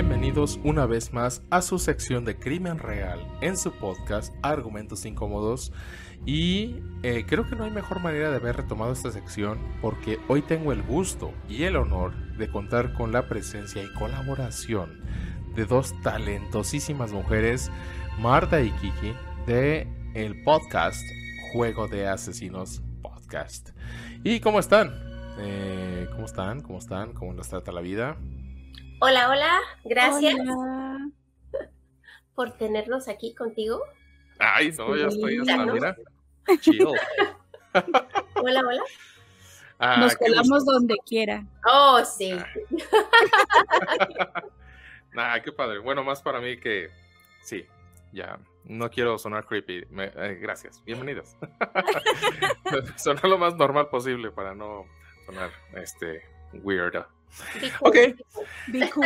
Bienvenidos una vez más a su sección de crimen real en su podcast Argumentos Incómodos. Y eh, creo que no hay mejor manera de haber retomado esta sección porque hoy tengo el gusto y el honor de contar con la presencia y colaboración de dos talentosísimas mujeres, Marta y Kiki, de el podcast Juego de Asesinos Podcast. ¿Y cómo están? Eh, ¿Cómo están? ¿Cómo están? ¿Cómo nos trata la vida? Hola, hola, gracias por tenernos aquí contigo. Ay, no, ya estoy hasta, mira, chido. hola, hola. Ah, Nos colamos donde quiera. Oh, sí. Nah, qué padre. Bueno, más para mí que sí, ya. No quiero sonar creepy. Eh, gracias. Bienvenidos. sonar lo más normal posible para no sonar este weird. Ok.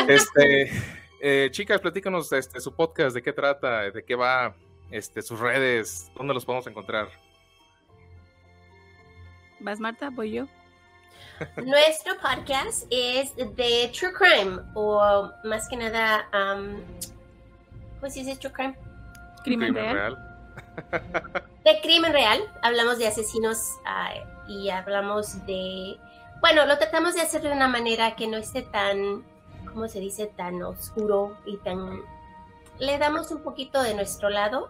Este, eh, chicas, platícanos este, su podcast, de qué trata, de qué va, este, sus redes, dónde los podemos encontrar. ¿Vas, Marta? ¿Voy yo? Nuestro podcast es de True Crime, o más que nada, um, ¿cómo se dice True Crime? Crimen, real. De crimen real, hablamos de asesinos ah, y hablamos de bueno, lo tratamos de hacer de una manera que no esté tan, ¿cómo se dice?, tan oscuro y tan... Le damos un poquito de nuestro lado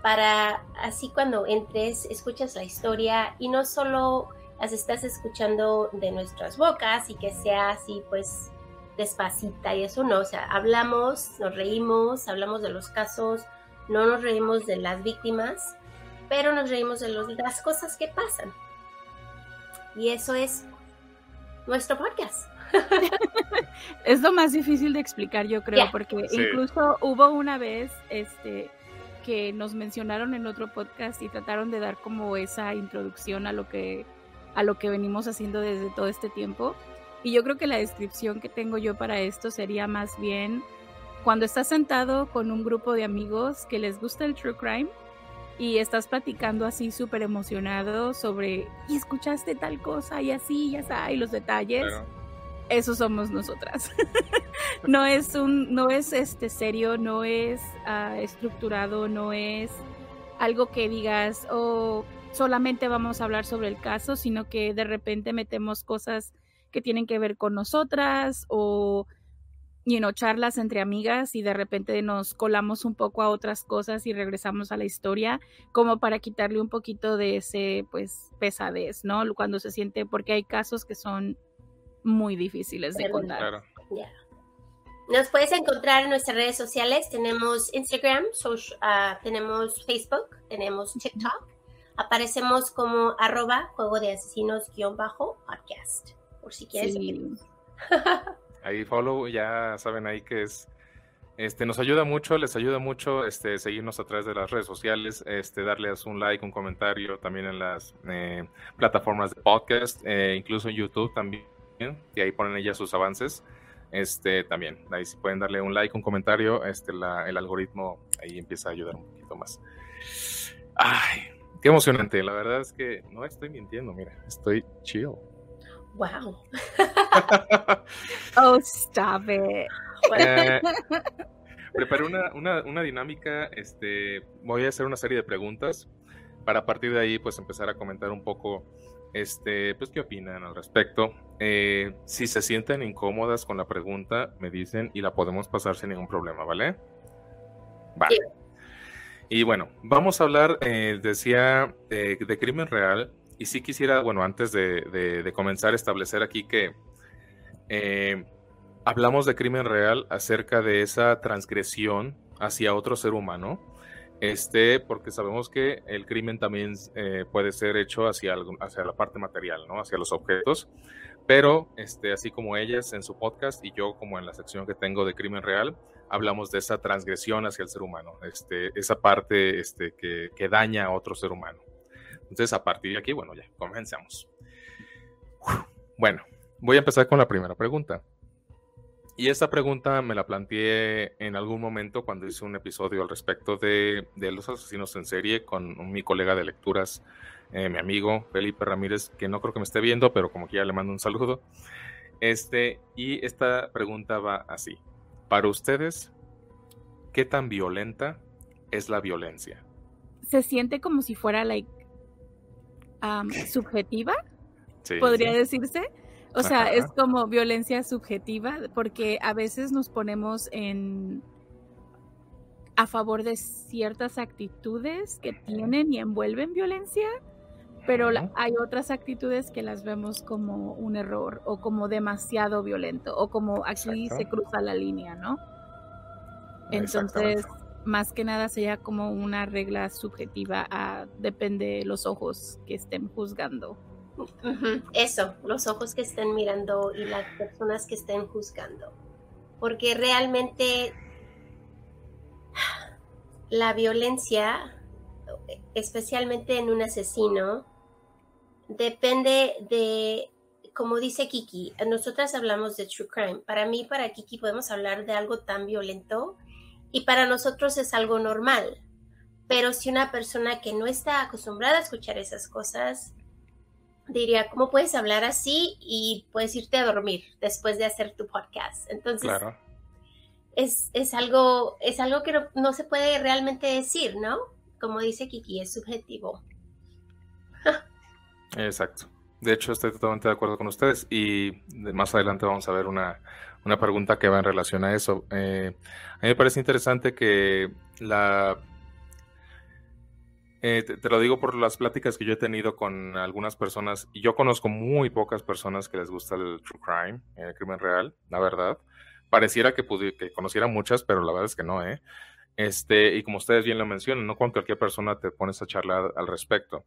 para así cuando entres, escuchas la historia y no solo las estás escuchando de nuestras bocas y que sea así pues despacita y eso no, o sea, hablamos, nos reímos, hablamos de los casos, no nos reímos de las víctimas, pero nos reímos de las cosas que pasan. Y eso es nuestro podcast. es lo más difícil de explicar, yo creo, porque incluso hubo una vez este que nos mencionaron en otro podcast y trataron de dar como esa introducción a lo que a lo que venimos haciendo desde todo este tiempo. Y yo creo que la descripción que tengo yo para esto sería más bien cuando estás sentado con un grupo de amigos que les gusta el true crime y estás platicando así súper emocionado sobre, y escuchaste tal cosa y así, ya está, y los detalles. Eso somos nosotras. no es un, no es este serio, no es ah, estructurado, no es algo que digas, o oh, solamente vamos a hablar sobre el caso, sino que de repente metemos cosas que tienen que ver con nosotras o y know, charlas entre amigas y de repente nos colamos un poco a otras cosas y regresamos a la historia como para quitarle un poquito de ese pues pesadez, ¿no? Cuando se siente porque hay casos que son muy difíciles de contar. Nos puedes encontrar en nuestras redes sociales, tenemos Instagram, ah, tenemos Facebook, tenemos TikTok, aparecemos como arroba juego de asesinos guion bajo podcast, por si quieres. ahí follow, ya saben ahí que es, este, nos ayuda mucho, les ayuda mucho este, seguirnos a través de las redes sociales, este, darles un like, un comentario también en las eh, plataformas de podcast, eh, incluso en YouTube también, y ahí ponen ellas sus avances. Este, también, ahí si pueden darle un like, un comentario, este, la, el algoritmo ahí empieza a ayudar un poquito más. Ay, qué emocionante, la verdad es que no estoy mintiendo, mira, estoy chill. Wow. oh, stop it. Eh, preparé una, una, dinámica, este, voy a hacer una serie de preguntas para a partir de ahí pues empezar a comentar un poco este, pues qué opinan al respecto. Eh, si se sienten incómodas con la pregunta, me dicen y la podemos pasar sin ningún problema, ¿vale? Vale. Y bueno, vamos a hablar, eh, decía, de crimen real y sí quisiera, bueno, antes de, comenzar, establecer aquí que eh, hablamos de crimen real acerca de esa transgresión hacia otro ser humano, este, porque sabemos que el crimen también eh, puede ser hecho hacia, hacia la parte material, ¿no? Hacia los objetos, pero este, así como ellas en su podcast y yo como en la sección que tengo de crimen real, hablamos de esa transgresión hacia el ser humano, este, esa parte este, que, que daña a otro ser humano. Entonces, a partir de aquí, bueno, ya, comencemos. Bueno, voy a empezar con la primera pregunta. Y esta pregunta me la planteé en algún momento cuando hice un episodio al respecto de, los asesinos en serie con mi colega de lecturas, eh, mi amigo Felipe Ramírez, que no creo que me esté viendo, pero como que ya le mando un saludo. Este, y esta pregunta va así. para ustedes, ¿qué tan violenta es la violencia? Se siente como si fuera like, subjetiva, podría decirse. O sea, es como violencia subjetiva, porque a veces nos ponemos en a favor de ciertas actitudes que tienen y envuelven violencia, pero hay otras actitudes que las vemos como un error o como demasiado violento o como aquí se cruza la línea, ¿no? Entonces, más que nada sería como una regla subjetiva, a, depende de los ojos que estén juzgando. Eso, los ojos que estén mirando y las personas que estén juzgando. Porque realmente la violencia, especialmente en un asesino, depende de, como dice Kiki, nosotras hablamos de true crime. Para mí, para Kiki, podemos hablar de algo tan violento y para nosotros es algo normal. Pero si una persona que no está acostumbrada a escuchar esas cosas, diría, ¿cómo puedes hablar así y puedes irte a dormir después de hacer tu podcast? Entonces, es, es, algo, es algo que no se puede realmente decir, ¿no? Como dice Kiki, es subjetivo. Exacto. De hecho, estoy totalmente de acuerdo con ustedes y más adelante vamos a ver una, pregunta que va en relación a eso. Eh, a mí me parece interesante que la... Eh, te, lo digo por las pláticas que yo he tenido con algunas personas, y yo conozco muy pocas personas que les gusta el true crime, el crimen real, la verdad. Pareciera que, que conociera muchas, pero la verdad es que no, ¿eh? Este, y como ustedes bien lo mencionan, no con cualquier persona te pones a charlar al respecto.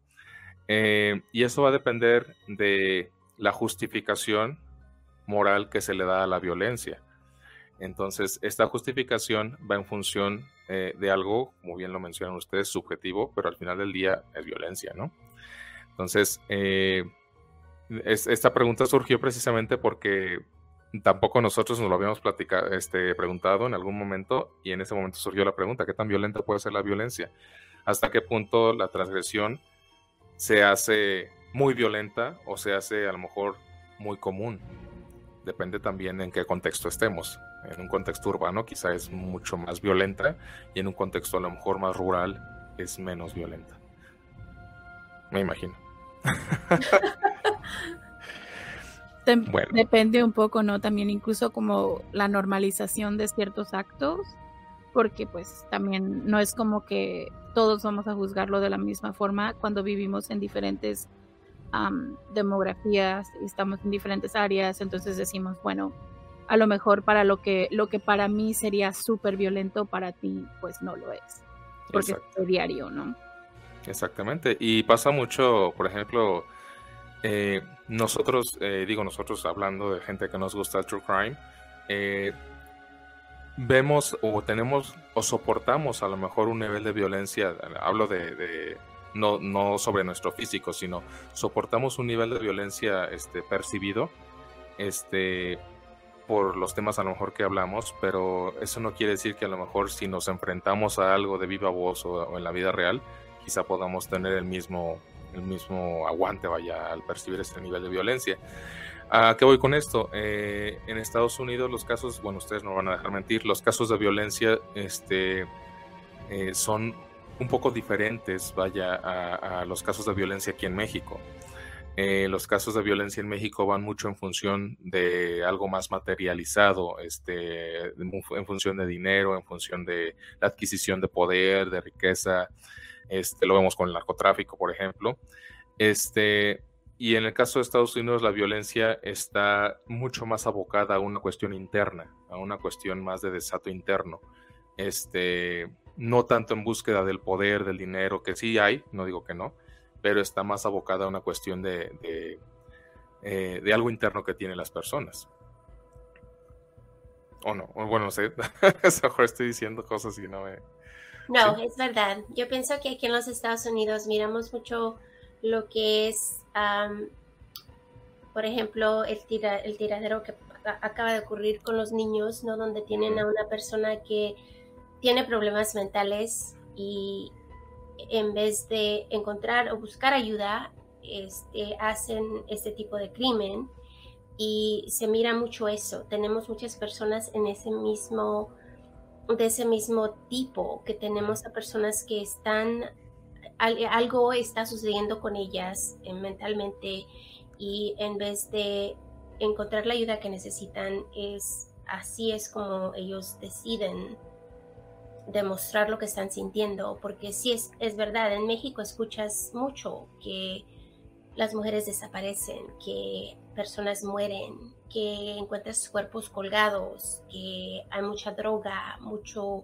Eh, y eso va a depender de la justificación moral que se le da a la violencia. Entonces, esta justificación va en función eh, de algo, como bien lo mencionan ustedes, subjetivo, pero al final del día es violencia, ¿no? Entonces, eh, esta pregunta surgió precisamente porque tampoco nosotros nos lo habíamos platicado, este, preguntado en algún momento y en ese momento surgió la pregunta, ¿qué tan violenta puede ser la violencia? ¿Hasta qué punto la transgresión se hace muy violenta o se hace a lo mejor muy común. Depende también en qué contexto estemos. En un contexto urbano quizá es mucho más violenta y en un contexto a lo mejor más rural es menos violenta. Me imagino. Depende un poco, ¿no? También incluso como la normalización de ciertos actos, porque pues también no es como que todos vamos a juzgarlo de la misma forma cuando vivimos en diferentes demografías y estamos en diferentes áreas, entonces decimos, bueno, a lo mejor para lo que, lo que para mí sería súper violento, para ti pues no lo es, porque es diario, ¿no? Exactamente, y pasa mucho, por ejemplo, eh, nosotros, eh, digo nosotros hablando de gente que nos gusta el true crime, eh, vemos o tenemos o soportamos a lo mejor un nivel de violencia, hablo de, no, no, sobre nuestro físico, sino soportamos un nivel de violencia este, percibido este, por los temas a lo mejor que hablamos, pero eso no quiere decir que a lo mejor si nos enfrentamos a algo de viva voz o, en la vida real, quizá podamos tener el mismo, el mismo aguante, vaya, al percibir este nivel de violencia. ¿A qué voy con esto? Eh, en Estados Unidos los casos, bueno, ustedes no van a dejar mentir, los casos de violencia este, eh, son un poco diferentes, vaya, a, los casos de violencia aquí en México. Eh, los casos de violencia en México van mucho en función de algo más materializado, este, en función de dinero, en función de la adquisición de poder, de riqueza. Este, lo vemos con el narcotráfico, por ejemplo. Este, y en el caso de Estados Unidos, la violencia está mucho más abocada a una cuestión interna, a una cuestión más de desato interno. Este, no tanto en búsqueda del poder, del dinero, que sí hay, no digo que no, pero está más abocada a una cuestión de, de, eh, algo interno que tienen las personas. O no, bueno, no sé, a lo mejor estoy diciendo cosas y no me... No, es verdad. Yo pienso que aquí en los Estados Unidos miramos mucho lo que es por ejemplo, el, tira, el tiradero que acaba de ocurrir con los niños, ¿no? Donde tienen a una persona que tiene problemas mentales y en vez de encontrar o buscar ayuda, este, hacen este tipo de crimen. y se mira mucho eso. Tenemos muchas personas en ese mismo, de ese mismo tipo, que tenemos a personas que están, algo está sucediendo con ellas eh, mentalmente y en vez de encontrar la ayuda que necesitan, es así es como ellos deciden demostrar lo que están sintiendo, porque sí es, es verdad, en México escuchas mucho que las mujeres desaparecen, que personas mueren, que encuentras cuerpos colgados, que hay mucha droga, mucho...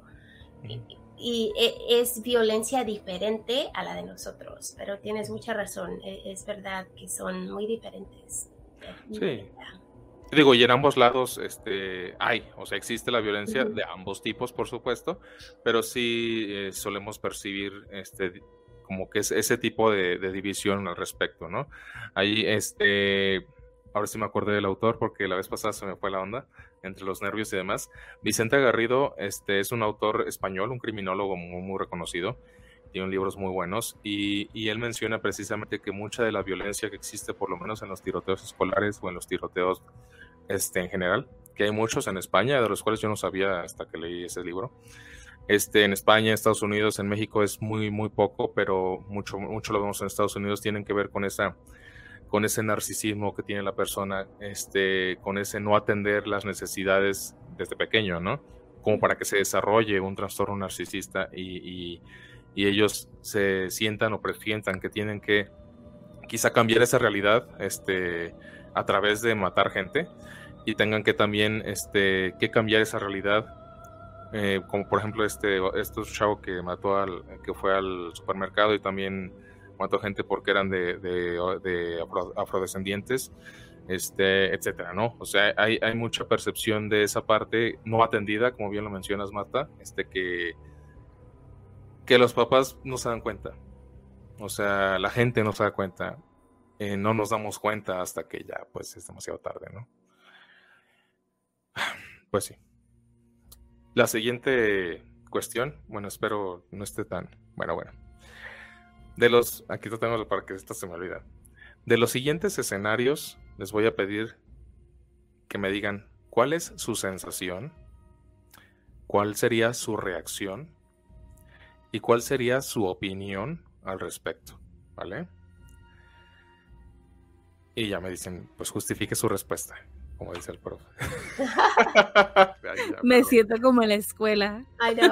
Y, e, es violencia diferente a la de nosotros, pero tienes mucha razón, e, es verdad que son muy diferentes. Sí. Digo, y en ambos lados este, hay, o sea, existe la violencia de ambos tipos, por supuesto, pero sí eh, solemos percibir este, como que es ese tipo de, división al respecto, ¿no? Ahí, este, ahora sí me acordé del autor porque la vez pasada se me fue la onda entre los nervios y demás. Vicente Garrido este, es un autor español, un criminólogo muy, muy reconocido, tiene libros muy buenos y, y, él menciona precisamente que mucha de la violencia que existe, por lo menos en los tiroteos escolares o en los tiroteos este, en general, que hay muchos en España, de los cuales yo no sabía hasta que leí ese libro, este, en España, en Estados Unidos, en México es muy, muy poco, pero mucho, mucho lo vemos en Estados Unidos, tienen que ver con esa con ese narcisismo que tiene la persona, este, con ese no atender las necesidades desde pequeño, ¿no? Como para que se desarrolle un trastorno narcisista y, y, ellos se sientan o presientan que tienen que quizá cambiar esa realidad este, a través de matar gente y tengan que también este, que cambiar esa realidad eh, como por ejemplo este, este chavo que mató al, que fue al supermercado y también mató gente porque eran de, de, afrodescendientes, este, etcétera, ¿no? O sea, hay, hay mucha percepción de esa parte no atendida, como bien lo mencionas, Marta, este, que, que los papás no se dan cuenta. O sea, la gente no se da cuenta. Eh, no nos damos cuenta hasta que ya, pues, es demasiado tarde, ¿no? Pues sí. La siguiente cuestión, bueno, espero no esté tan. Bueno, bueno. De los. Aquí lo tengo para que esto se me olvida. De los siguientes escenarios, les voy a pedir que me digan cuál es su sensación, cuál sería su reacción y cuál sería su opinión al respecto. ¿Vale? Y ya me dicen, pues justifique su respuesta como dice el profe. Me siento como en la escuela. Ay, no.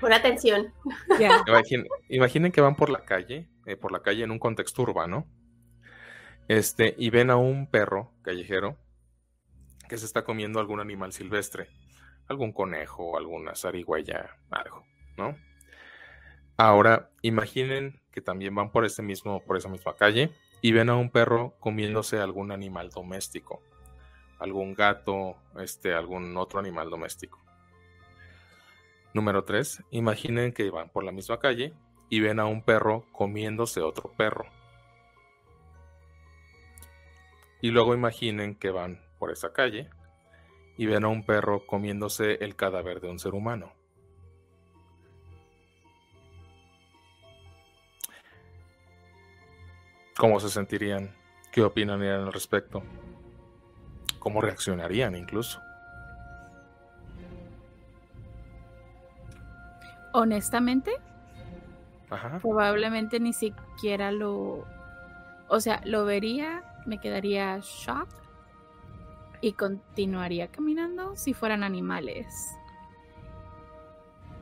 Por atención. Imaginen, que van por la calle, eh, por la calle en un contexto urbano, este, y ven a un perro callejero que se está comiendo algún animal silvestre, algún conejo, alguna zarigüeya, algo, ¿no? Ahora, imaginen que también van por ese mismo, por esa misma calle, y ven a un perro comiéndose algún animal doméstico, algún gato, este, algún otro animal doméstico. Número 3. Imaginen que van por la misma calle y ven a un perro comiéndose otro perro. Y luego imaginen que van por esa calle y ven a un perro comiéndose el cadáver de un ser humano. cómo se sentirían, qué opinarían al respecto, cómo reaccionarían incluso. Honestamente, probablemente ni siquiera lo, o sea, lo vería, me quedaría shock y continuaría caminando si fueran animales.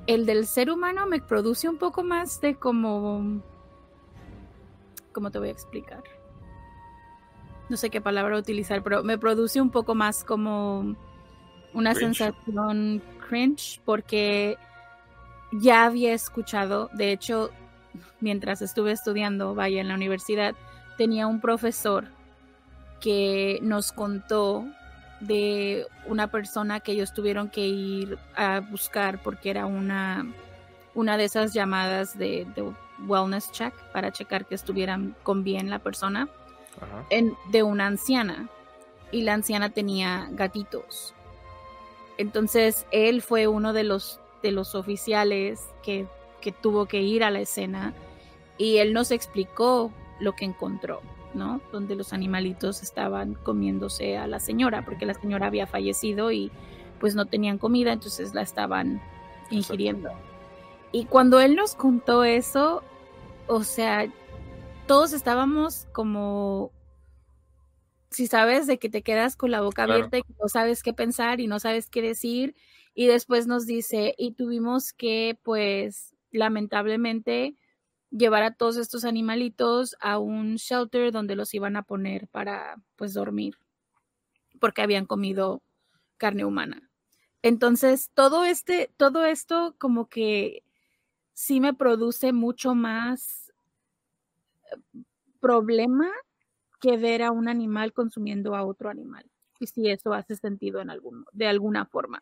El del ser humano me produce un poco más de como ¿cómo te voy a explicar? No sé qué palabra utilizar, pero me produce un poco más como una sensación cringe porque ya había escuchado, de hecho, mientras estuve estudiando, vaya, en la universidad, tenía un profesor que nos contó de una persona que ellos tuvieron que ir a buscar porque era una, una de esas llamadas de, de wellness check para checar que estuvieran con bien la persona En, de una anciana y la anciana tenía gatitos. Entonces él fue uno de los, de los oficiales que, que tuvo que ir a la escena y él nos explicó lo que encontró. ¿no? Donde los animalitos estaban comiéndose a la señora, porque la señora había fallecido y pues no tenían comida, entonces la estaban ingiriendo. Y cuando él nos contó eso, o sea, todos estábamos como, si sabes, de que te quedas con la boca abierta y no sabes qué pensar y no sabes qué decir. Y después nos dice, y tuvimos que, pues, lamentablemente, llevar a todos estos animalitos a un shelter donde los iban a poner para, pues, dormir, porque habían comido carne humana. Entonces, todo este, todo esto como que sí me produce mucho más eh, problema que ver a un animal consumiendo a otro animal. Y si eso hace sentido en algún, de alguna forma.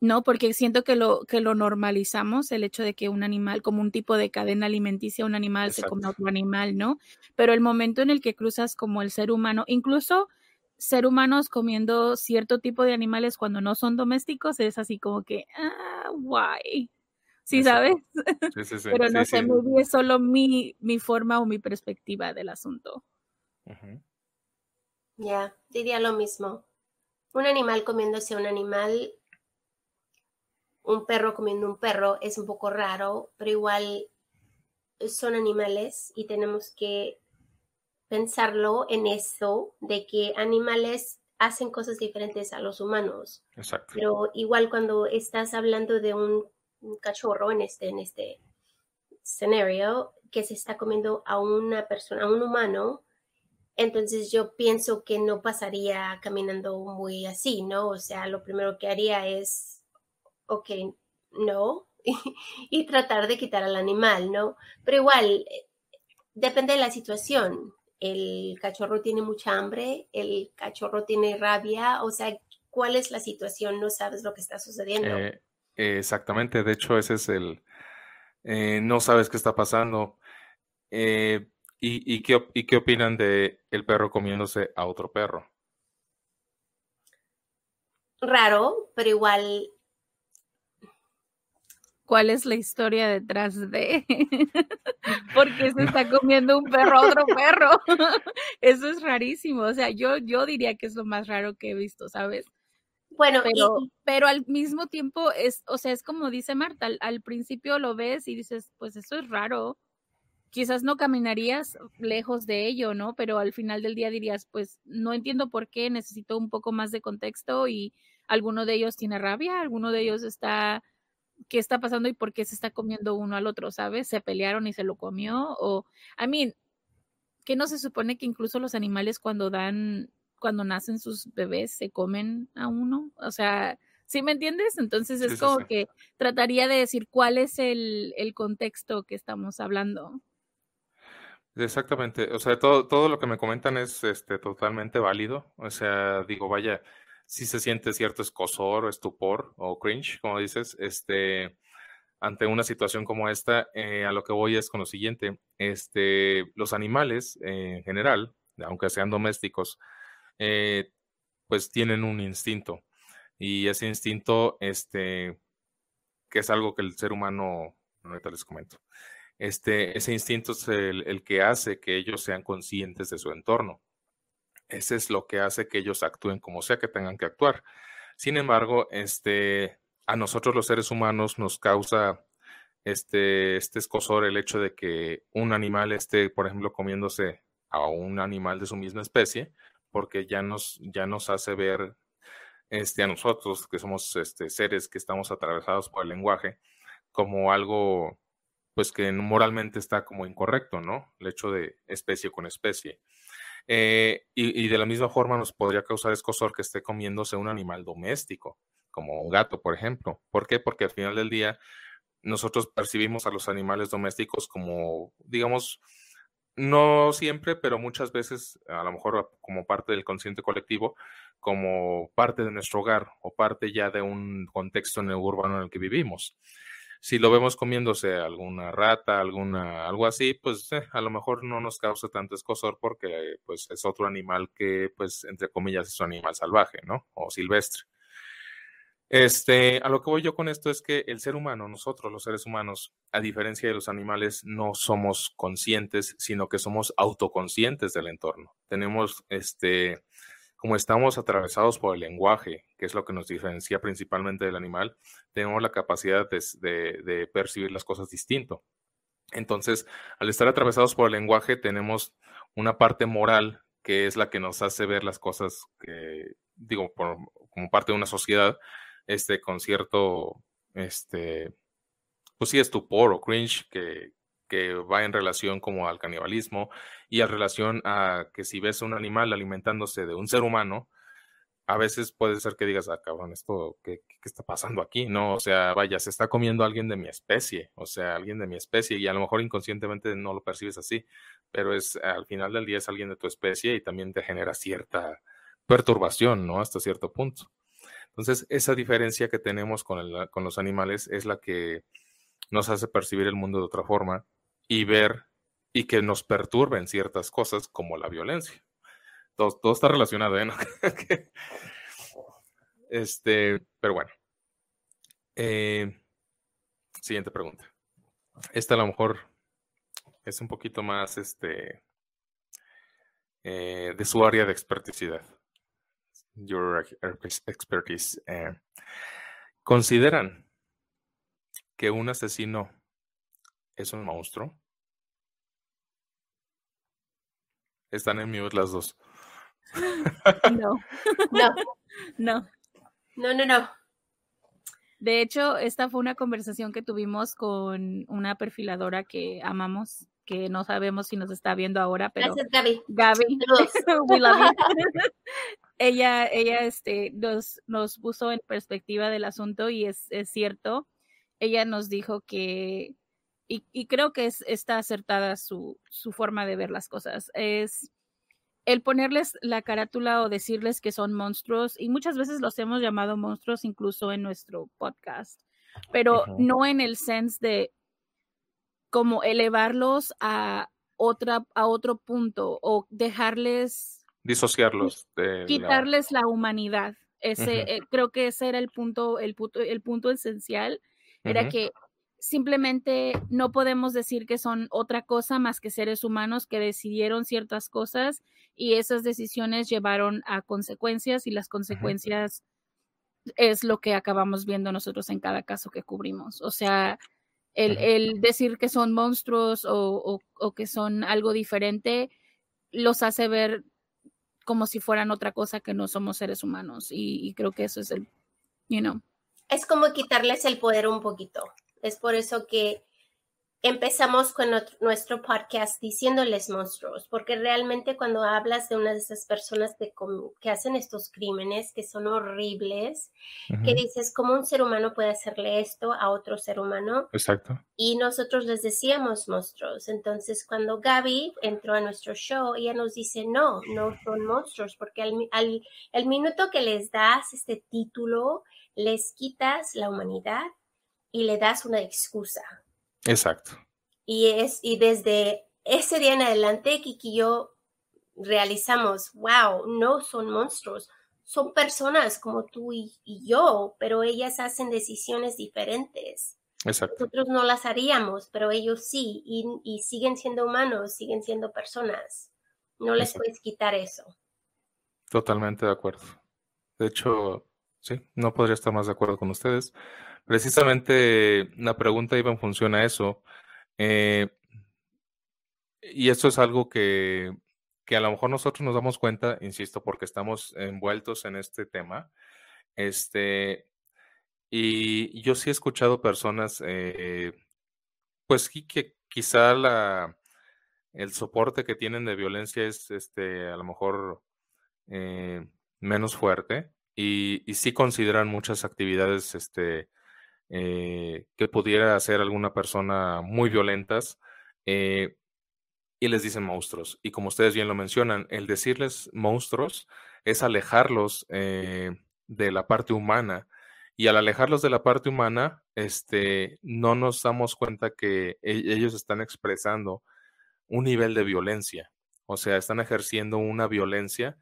No, porque siento que lo, que lo normalizamos, el hecho de que un animal, como un tipo de cadena alimenticia, un animal se come a otro animal, ¿no? Pero el momento en el que cruzas como el ser humano, incluso ser humanos comiendo cierto tipo de animales cuando no son domésticos, es así como que, ah, why? ¿Sí sabes? Pero no sé, muy es solo mi, mi forma o mi perspectiva del asunto. Ya, diría lo mismo. Un animal comiéndose a un animal, un perro comiendo un perro, es un poco raro, pero igual son animales y tenemos que pensarlo en eso, de que animales hacen cosas diferentes a los humanos. Exacto. Pero igual cuando estás hablando de un un cachorro en este, en este escenario que se está comiendo a una persona, a un humano, entonces yo pienso que no pasaría caminando muy así, ¿no? O sea, lo primero que haría es, ok, no, y, tratar de quitar al animal, ¿no? Pero igual, depende de la situación. El cachorro tiene mucha hambre, el cachorro tiene rabia, o sea, ¿cuál es la situación? No sabes lo que está sucediendo. Eh, Exactamente, de hecho ese es el, eh, no sabes qué está pasando. Eh, y, qué, ¿Y qué opinan de el perro comiéndose a otro perro? Raro, pero igual. ¿Cuál es la historia detrás de? ¿Por qué se está comiendo un perro a otro perro? Eso es rarísimo. O sea, yo, yo diría que es lo más raro que he visto, ¿sabes? Bueno, pero, pero al mismo tiempo es, o sea, es como dice Marta, al, principio lo ves y dices, pues eso es raro. Quizás no caminarías lejos de ello, ¿no? Pero al final del día dirías, pues no entiendo por qué, necesito un poco más de contexto y alguno de ellos tiene rabia, alguno de ellos está, ¿qué está pasando y por qué se está comiendo uno al otro, ¿sabes? ¿Se pelearon y se lo comió? O, I mean, que no se supone que incluso los animales cuando dan cuando nacen sus bebés se comen a uno. O sea, ¿sí me entiendes? Entonces es como que trataría de decir cuál es el, contexto que estamos hablando. Exactamente, o sea, todo, todo lo que me comentan es este, totalmente válido. O sea, digo, vaya, si se siente cierto escosor o estupor o cringe, como dices, este, ante una situación como esta, eh, a lo que voy es con lo siguiente, este, los animales en general, aunque sean domésticos, eh, pues tienen un instinto. Y ese instinto, este, que es algo que el ser humano, ahorita les comento, este, ese instinto es el, que hace que ellos sean conscientes de su entorno. Ese es lo que hace que ellos actúen como sea que tengan que actuar. Sin embargo, este, a nosotros los seres humanos nos causa este, este escosor el hecho de que un animal esté, por ejemplo, comiéndose a un animal de su misma especie, porque ya nos, ya nos hace ver este, a nosotros, que somos este, seres que estamos atravesados por el lenguaje, como algo pues que moralmente está como incorrecto, ¿no? El hecho de especie con especie. Eh, y, de la misma forma nos podría causar escosor que esté comiéndose un animal doméstico, como un gato, por ejemplo. ¿Por qué? Porque al final del día nosotros percibimos a los animales domésticos como, digamos, no siempre, pero muchas veces, a lo mejor como parte del consciente colectivo, como parte de nuestro hogar o parte ya de un contexto urbano en el que vivimos. Si lo vemos comiéndose alguna rata, alguna, algo así, pues eh, a lo mejor no nos causa tanto escosor porque pues es otro animal que, pues, entre comillas, es un animal salvaje, ¿no? O silvestre. Este, a lo que voy yo con esto es que el ser humano, nosotros los seres humanos, a diferencia de los animales, no somos conscientes, sino que somos autoconscientes del entorno. Tenemos, este, como estamos atravesados por el lenguaje, que es lo que nos diferencia principalmente del animal, tenemos la capacidad de, de percibir las cosas distinto. Entonces, al estar atravesados por el lenguaje, tenemos una parte moral que es la que nos hace ver las cosas que, digo, como parte de una sociedad, este, con cierto, este, pues sí, estupor o cringe que, que va en relación como al canibalismo y a relación a que si ves un animal alimentándose de un ser humano, a veces puede ser que digas, ah, cabrón, esto, ¿qué, ¿qué, está pasando aquí? No, o sea, vaya, se está comiendo alguien de mi especie, o sea, alguien de mi especie, y a lo mejor inconscientemente no lo percibes así, pero es al final del día es alguien de tu especie y también te genera cierta perturbación, ¿no? Hasta cierto punto. Entonces, esa diferencia que tenemos con, los animales es la que nos hace percibir el mundo de otra forma y ver y que nos perturben ciertas cosas como la violencia. Todo, está relacionado, ¿eh? este, pero bueno. Eh, siguiente pregunta. Esta a lo mejor es un poquito más este, eh, de su área de experticidad your expertise. Eh, ¿Consideran que un asesino es un monstruo? Están en mute las dos. No, no, no. No, no, no. De hecho, esta fue una conversación que tuvimos con una perfiladora que amamos, que no sabemos si nos está viendo ahora, pero Gracias, Gaby. Gaby, we love you. Ella, ella este, nos, nos puso en perspectiva del asunto y es, es cierto. Ella nos dijo que, y, y creo que es, está acertada su, su forma de ver las cosas, es el ponerles la carátula o decirles que son monstruos, y muchas veces los hemos llamado monstruos incluso en nuestro podcast, pero no en el sense de como elevarlos a otra a otro punto o dejarles disociarlos. De quitarles la, humanidad. Ese, eh, creo que ese era el punto, el punto, el punto esencial, era que simplemente no podemos decir que son otra cosa más que seres humanos que decidieron ciertas cosas y esas decisiones llevaron a consecuencias y las consecuencias es lo que acabamos viendo nosotros en cada caso que cubrimos. O sea, el, el decir que son monstruos o, o, que son algo diferente los hace ver como si fueran otra cosa que no somos seres humanos. Y, creo que eso es el, you know. Es como quitarles el poder un poquito. Es por eso que empezamos con nuestro podcast diciéndoles monstruos, porque realmente cuando hablas de una de esas personas que, que hacen estos crímenes que son horribles, que dices, ¿cómo un ser humano puede hacerle esto a otro ser humano? Exacto. Y nosotros les decíamos monstruos. Entonces, cuando Gaby entró a nuestro show, ella nos dice, no, no son monstruos, porque al, al el minuto que les das este título, les quitas la humanidad y le das una excusa Exacto. Y, es, y desde ese día en adelante, Kiki y yo realizamos, wow, no son monstruos, son personas como tú y, yo, pero ellas hacen decisiones diferentes. Exacto. Nosotros no las haríamos, pero ellos sí, y, siguen siendo humanos, siguen siendo personas. No les puedes quitar eso. Totalmente de acuerdo. De hecho, sí, no podría estar más de acuerdo con ustedes. Precisamente la pregunta iba en función a eso. Eh, y eso es algo que, que, a lo mejor nosotros nos damos cuenta, insisto, porque estamos envueltos en este tema. Este, y yo sí he escuchado personas, eh, pues que quizá la, el soporte que tienen de violencia es este, a lo mejor eh, menos fuerte y, y, sí consideran muchas actividades este, eh, que pudiera hacer alguna persona muy violentas eh, y les dicen monstruos. Y como ustedes bien lo mencionan, el decirles monstruos es alejarlos eh, de la parte humana. Y al alejarlos de la parte humana, este, no nos damos cuenta que e-, ellos están expresando un nivel de violencia. O sea, están ejerciendo una violencia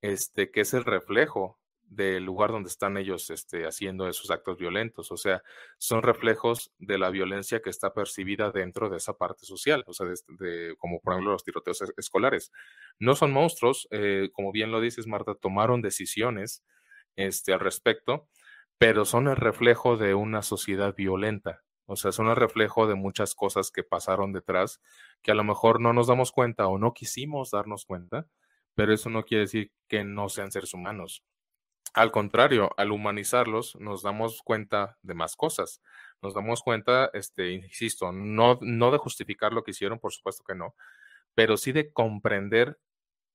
este, que es el reflejo del lugar donde están ellos este, haciendo esos actos violentos. O sea, son reflejos de la violencia que está percibida dentro de esa parte social, o sea, de, como por ejemplo los tiroteos escolares. No son monstruos, eh, como bien lo dices, Marta, tomaron decisiones este, al respecto, pero son el reflejo de una sociedad violenta. O sea, son el reflejo de muchas cosas que pasaron detrás, que a lo mejor no nos damos cuenta o no quisimos darnos cuenta, pero eso no quiere decir que no sean seres humanos. Al contrario, al humanizarlos, nos damos cuenta de más cosas. Nos damos cuenta, este, insisto, no, no de justificar lo que hicieron, por supuesto que no, pero sí de comprender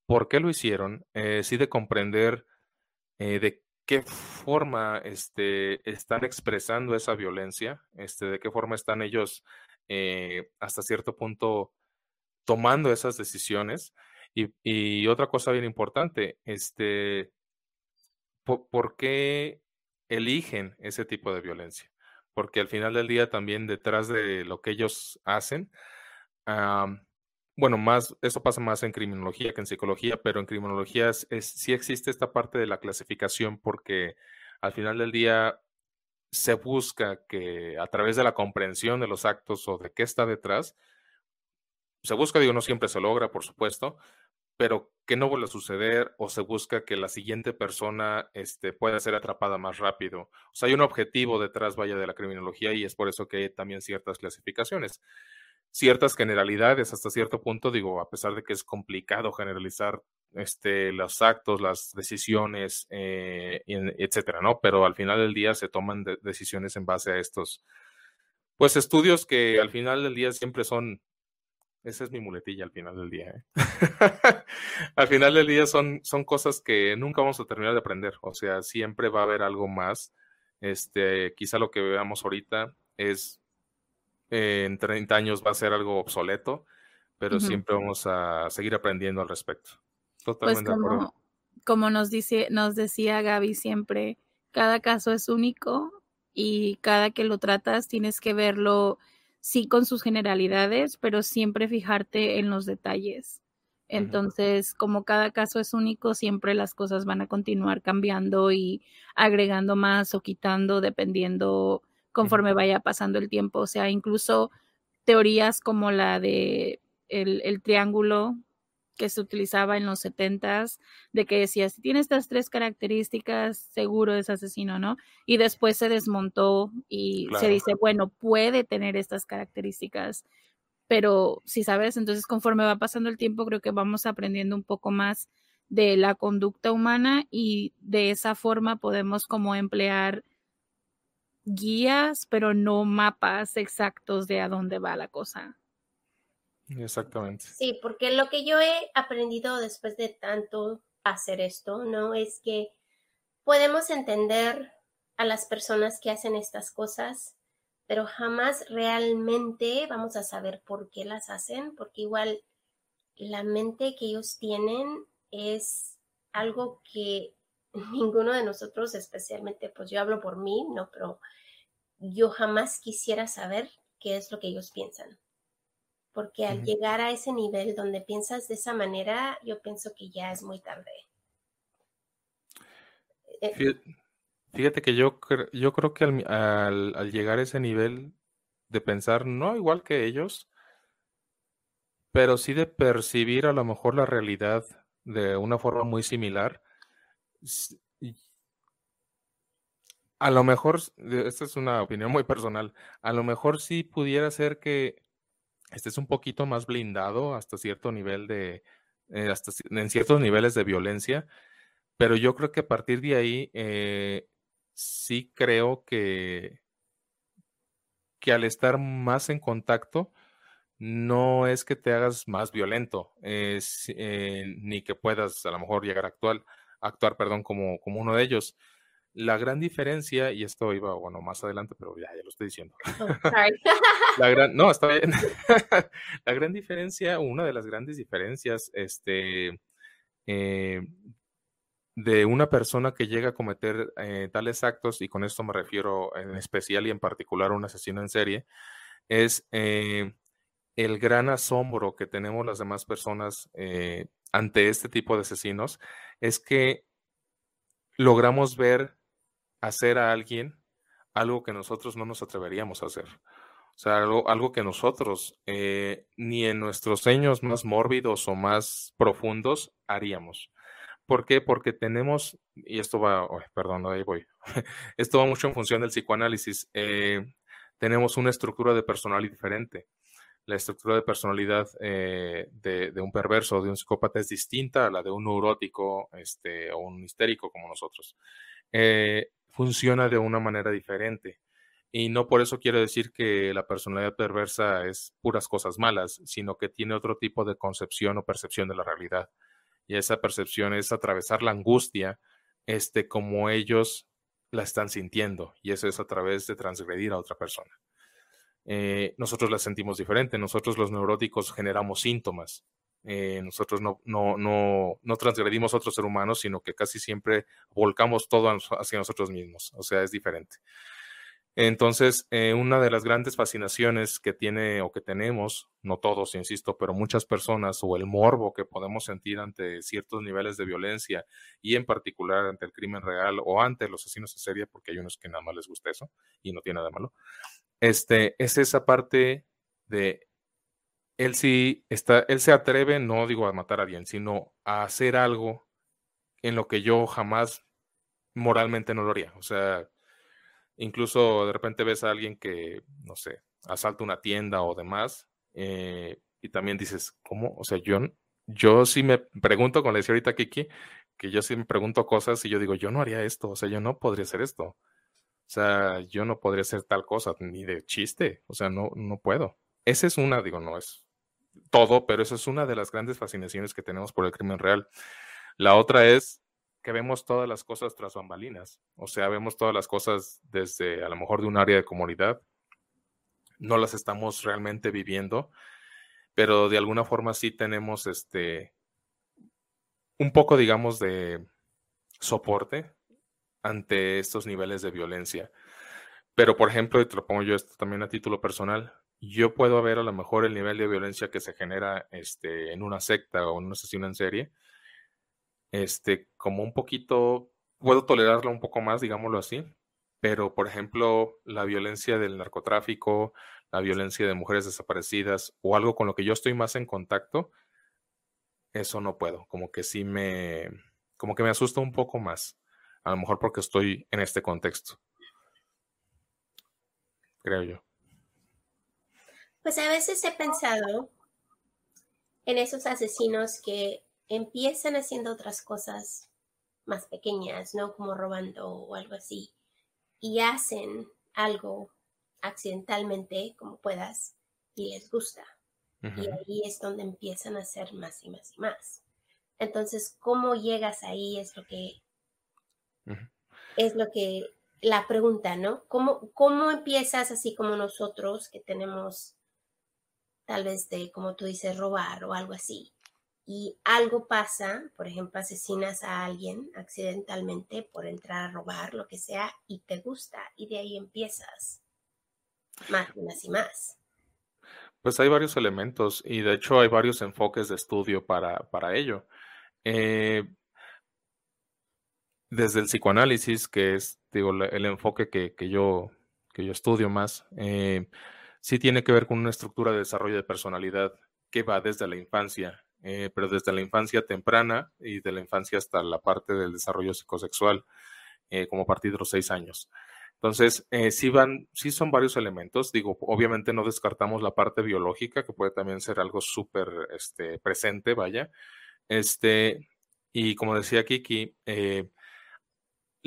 por qué lo hicieron, eh, sí de comprender eh, de qué forma este, están expresando esa violencia, este, de qué forma están ellos eh, hasta cierto punto tomando esas decisiones. Y, y, otra cosa bien importante, este, ¿por, qué eligen ese tipo de violencia? Porque al final del día también detrás de lo que ellos hacen, bueno, más, eso pasa más en criminología que en psicología, pero en criminología es, sí existe esta parte de la clasificación porque al final del día se busca que a través de la comprensión de los actos o de qué está detrás, se busca, digo, no siempre se logra, por supuesto, pero que no vuelva a suceder o se busca que la siguiente persona este, pueda ser atrapada más rápido. O sea, hay un objetivo detrás, vaya, de la criminología y es por eso que hay también ciertas clasificaciones, ciertas generalidades hasta cierto punto, digo, a pesar de que es complicado generalizar este, los actos, las decisiones, eh, etcétera, ¿no? Pero al final del día se toman decisiones en base a estos, pues, estudios que al final del día siempre son esa es mi muletilla al final del día. ¿eh? al final del día son, son cosas que nunca vamos a terminar de aprender. O sea, siempre va a haber algo más. Este, quizá lo que veamos ahorita es eh, en 30 años va a ser algo obsoleto, pero siempre vamos a seguir aprendiendo al respecto. Pues Totalmente como, de acuerdo. Como nos, dice, nos decía Gaby siempre, cada caso es único y cada que lo tratas tienes que verlo sí con sus generalidades, pero siempre fijarte en los detalles. Entonces, como cada caso es único, siempre las cosas van a continuar cambiando y agregando más o quitando dependiendo conforme vaya pasando el tiempo. O sea, incluso teorías como la de el, el triángulo que se utilizaba en los setentas, de que decía, si tiene estas tres características, seguro es asesino, ¿no? Y después se desmontó y se dice, bueno, puede tener estas características, pero si sabes, entonces conforme va pasando el tiempo, creo que vamos aprendiendo un poco más de la conducta humana y de esa forma podemos como emplear guías, pero no mapas exactos de a dónde va la cosa. Exactamente. Sí, porque lo que yo he aprendido después de tanto hacer esto, ¿no? Es que podemos entender a las personas que hacen estas cosas, pero jamás realmente vamos a saber por qué las hacen, porque igual la mente que ellos tienen es algo que ninguno de nosotros, especialmente, pues yo hablo por mí, no, pero yo jamás quisiera saber qué es lo que ellos piensan porque al llegar a ese nivel donde piensas de esa manera, yo pienso que ya es muy tarde. Eh, fíjate, que yo, yo creo que al, llegar a ese nivel de pensar, no igual que ellos, pero sí de percibir a lo mejor la realidad de una forma muy similar, a lo mejor, esta es una opinión muy personal, a lo mejor sí pudiera ser que este es un poquito más blindado hasta cierto nivel de, eh, hasta en ciertos niveles de violencia, pero yo creo que a partir de ahí eh, sí creo que, que al estar más en contacto, no es que te hagas más violento, eh, ni que puedas a lo mejor llegar a actuar, actuar perdón, como, como uno de ellos, la gran diferencia, y esto iba, bueno, más adelante, pero ya, ya lo estoy diciendo. Oh, la gran, no, está bien. la gran diferencia, una de las grandes diferencias, este, eh, de una persona que llega a cometer eh, tales actos, y con esto me refiero en especial y en particular a un asesino en serie, es eh, el gran asombro que tenemos las demás personas ante este tipo de asesinos, es que logramos ver hacer a alguien algo que nosotros no nos atreveríamos a hacer. O sea, algo, algo que nosotros eh, ni en nuestros sueños más mórbidos o más profundos haríamos. ¿Por qué? Porque tenemos, y esto va, perdón, ahí voy, esto va mucho en función del psicoanálisis, eh, tenemos una estructura de personalidad diferente. La estructura de personalidad eh, de, un perverso o de un psicópata es distinta a la de un neurótico este, o un histérico como nosotros. Funciona de una manera diferente. Y no por eso quiero decir que la personalidad perversa es puras cosas malas, sino que tiene otro tipo de concepción o percepción de la realidad. Y esa percepción es atravesar la angustia este, como ellos la están sintiendo. Y eso es a través de transgredir a otra persona. Eh, nosotros la sentimos diferente. Nosotros los neuróticos generamos síntomas. Eh, nosotros no, no, no, no transgredimos a otros seres humanos, sino que casi siempre volcamos todo hacia nosotros mismos. O sea, es diferente. Entonces, eh, una de las grandes fascinaciones que tiene o que tenemos, no todos, insisto, pero muchas personas, o el morbo que podemos sentir ante ciertos niveles de violencia y en particular ante el crimen real o ante los asesinos en serie, porque hay unos que nada más les gusta eso y no tiene nada malo, este, es esa parte de él sí está, él se atreve, no digo a matar a alguien, sino a hacer algo en lo que yo jamás moralmente no lo haría. O sea, Incluso de repente ves a alguien que, no sé, asalta una tienda o demás, eh, y también dices, ¿cómo? O sea, yo, yo sí me pregunto, como le decía ahorita Kiki, que yo sí me pregunto cosas y yo digo, yo no haría esto, o sea, yo no podría hacer esto. O sea, yo no podría hacer tal cosa, ni de chiste, o sea, no, no puedo. Esa es una, digo, no es todo, pero esa es una de las grandes fascinaciones que tenemos por el crimen real. La otra es que vemos todas las cosas tras bambalinas. O sea, vemos todas las cosas desde a lo mejor de un área de comunidad. No las estamos realmente viviendo, pero de alguna forma sí tenemos este un poco, digamos, de soporte ante estos niveles de violencia. Pero, por ejemplo, y te lo pongo yo esto también a título personal, yo puedo ver a lo mejor el nivel de violencia que se genera este, en una secta o en una sesión en serie, este, como un poquito, puedo tolerarla un poco más, digámoslo así, pero por ejemplo, la violencia del narcotráfico, la violencia de mujeres desaparecidas o algo con lo que yo estoy más en contacto, eso no puedo, como que sí me, como que me asusta un poco más, a lo mejor porque estoy en este contexto, creo yo. Pues a veces he pensado en esos asesinos que empiezan haciendo otras cosas más pequeñas, ¿no? Como robando o algo así, y hacen algo accidentalmente, como puedas, y les gusta. Y ahí es donde empiezan a hacer más y más y más. Entonces, ¿cómo llegas ahí? Es lo que es lo que la pregunta, ¿no? ¿Cómo, ¿Cómo empiezas así como nosotros que tenemos tal vez de, como tú dices, robar o algo así? y algo pasa, por ejemplo, asesinas a alguien accidentalmente por entrar a robar, lo que sea, y te gusta, y de ahí empiezas más y más. Pues hay varios elementos y de hecho hay varios enfoques de estudio para, para ello. Eh, desde el psicoanálisis, que es digo, el enfoque que, yo, que yo estudio más, eh, sí tiene que ver con una estructura de desarrollo de personalidad que va desde la infancia eh, pero desde la infancia temprana y de la infancia hasta la parte del desarrollo psicosexual, eh, como a partir de los seis años. Entonces, eh, sí van, sí son varios elementos. Digo, obviamente no descartamos la parte biológica, que puede también ser algo súper este, presente, vaya. Este, y como decía Kiki,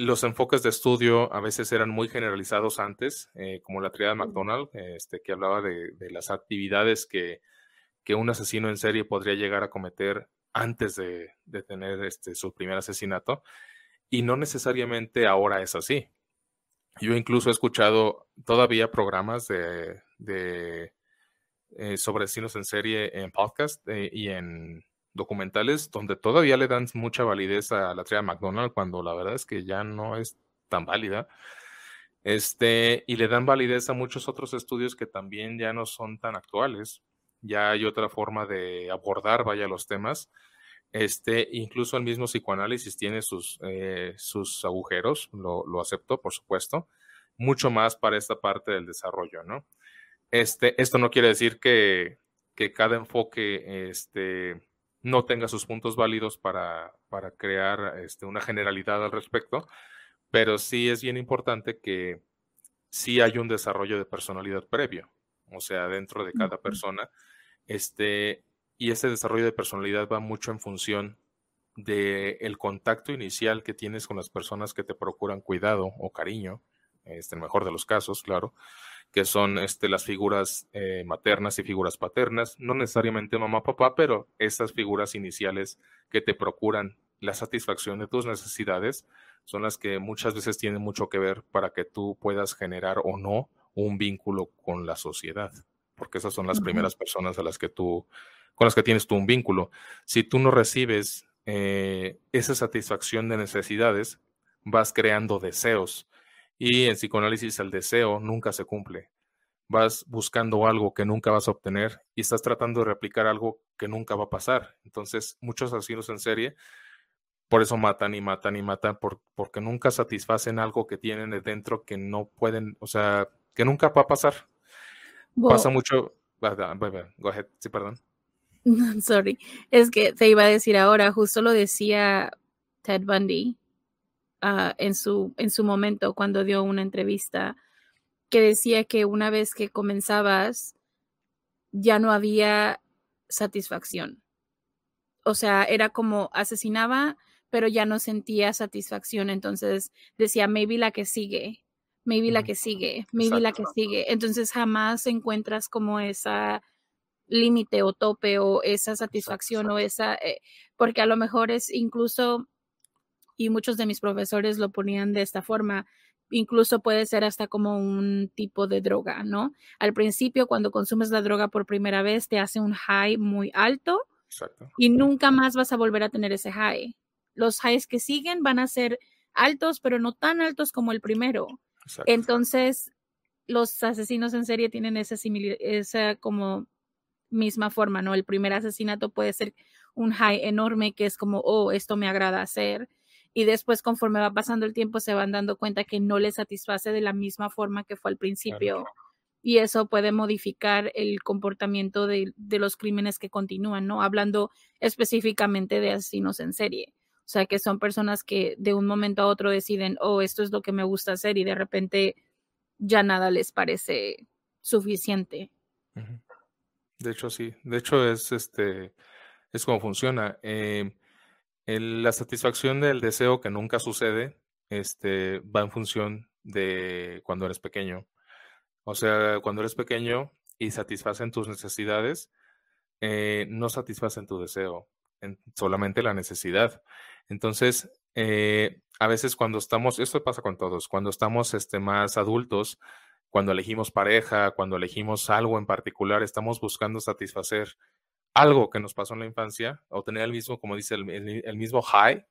los enfoques de estudio a veces eran muy generalizados antes, como la triada McDonald, este, que hablaba de, de las actividades que que un asesino en serie podría llegar a cometer antes de, tener este, su primer asesinato. Y no necesariamente ahora es así. Yo incluso he escuchado todavía programas de, eh, sobre asesinos en serie en podcast eh, y en documentales donde todavía le dan mucha validez a la tría McDonald cuando la verdad es que ya no es tan válida. Este, y le dan validez a muchos otros estudios que también ya no son tan actuales ya hay otra forma de abordar, vaya, los temas. Este, incluso el mismo psicoanálisis tiene sus, eh, sus agujeros, lo, lo, acepto, por supuesto, mucho más para esta parte del desarrollo, ¿no? Este, esto no quiere decir que, que cada enfoque este, no tenga sus puntos válidos para, para crear este, una generalidad al respecto, pero sí es bien importante que sí hay un desarrollo de personalidad previo, o sea, dentro de cada persona, este, y ese desarrollo de personalidad va mucho en función del el contacto inicial que tienes con las personas que te procuran cuidado o cariño, este, el mejor de los casos, claro, que son este, las figuras eh, maternas y figuras paternas, no necesariamente mamá, papá, pero esas figuras iniciales que te procuran la satisfacción de tus necesidades son las que muchas veces tienen mucho que ver para que tú puedas generar o no un vínculo con la sociedad, porque esas son las primeras personas a las que tú con las que tienes tú un vínculo. Si tú no recibes eh, esa satisfacción de necesidades, vas creando deseos. Y en psicoanálisis el deseo nunca se cumple. Vas buscando algo que nunca vas a obtener y estás tratando de replicar algo que nunca va a pasar. Entonces, muchos asesinos en serie por eso matan y matan y matan, porque nunca satisfacen algo que tienen de dentro que no pueden, o sea, que nunca va a pasar. Pasa mucho. Go ahead, sí, perdón. Sorry, es que te iba a decir ahora, justo lo decía Ted Bundy ah, en, su, en su momento cuando dio una entrevista, que decía que una vez que comenzabas ya no había satisfacción. O sea, era como asesinaba, pero ya no sentía satisfacción. Entonces decía, maybe la que sigue, maybe la que sigue, maybe la que sigue. Entonces jamás encuentras como esa límite o tope o esa satisfacción o esa, eh, porque a lo mejor es incluso, y muchos de mis profesores lo ponían de esta forma, incluso puede ser hasta como un tipo de droga, ¿no? Al principio, cuando consumes la droga por primera vez, te hace un high muy alto y nunca más vas a volver a tener ese high. Los highs que siguen van a ser altos, pero no tan altos como el primero. Entonces, los asesinos en serie tienen esa, esa como misma forma, ¿no? El primer asesinato puede ser un high enorme que es como, oh, esto me agrada hacer. Y después, conforme va pasando el tiempo, se van dando cuenta que no les satisface de la misma forma que fue al principio. Y eso puede modificar el comportamiento de, de, los crímenes que continúan, ¿no? Hablando específicamente de asesinos en serie. O sea, que son personas que de un momento a otro deciden, oh, esto es lo que me gusta hacer y de repente ya nada les parece suficiente. De hecho, sí. De hecho, es este es como funciona. La satisfacción del deseo que nunca sucede, este, va en función de cuando eres pequeño. O sea, cuando eres pequeño y satisfacen tus necesidades, eh, no satisfacen tu deseo, solamente la necesidad. Entonces, eh, a veces cuando estamos, esto pasa con todos, cuando estamos este, más adultos, cuando elegimos pareja, cuando elegimos algo en particular, estamos buscando satisfacer algo que nos pasó en la infancia o tener el mismo, como dice, el, mismo high,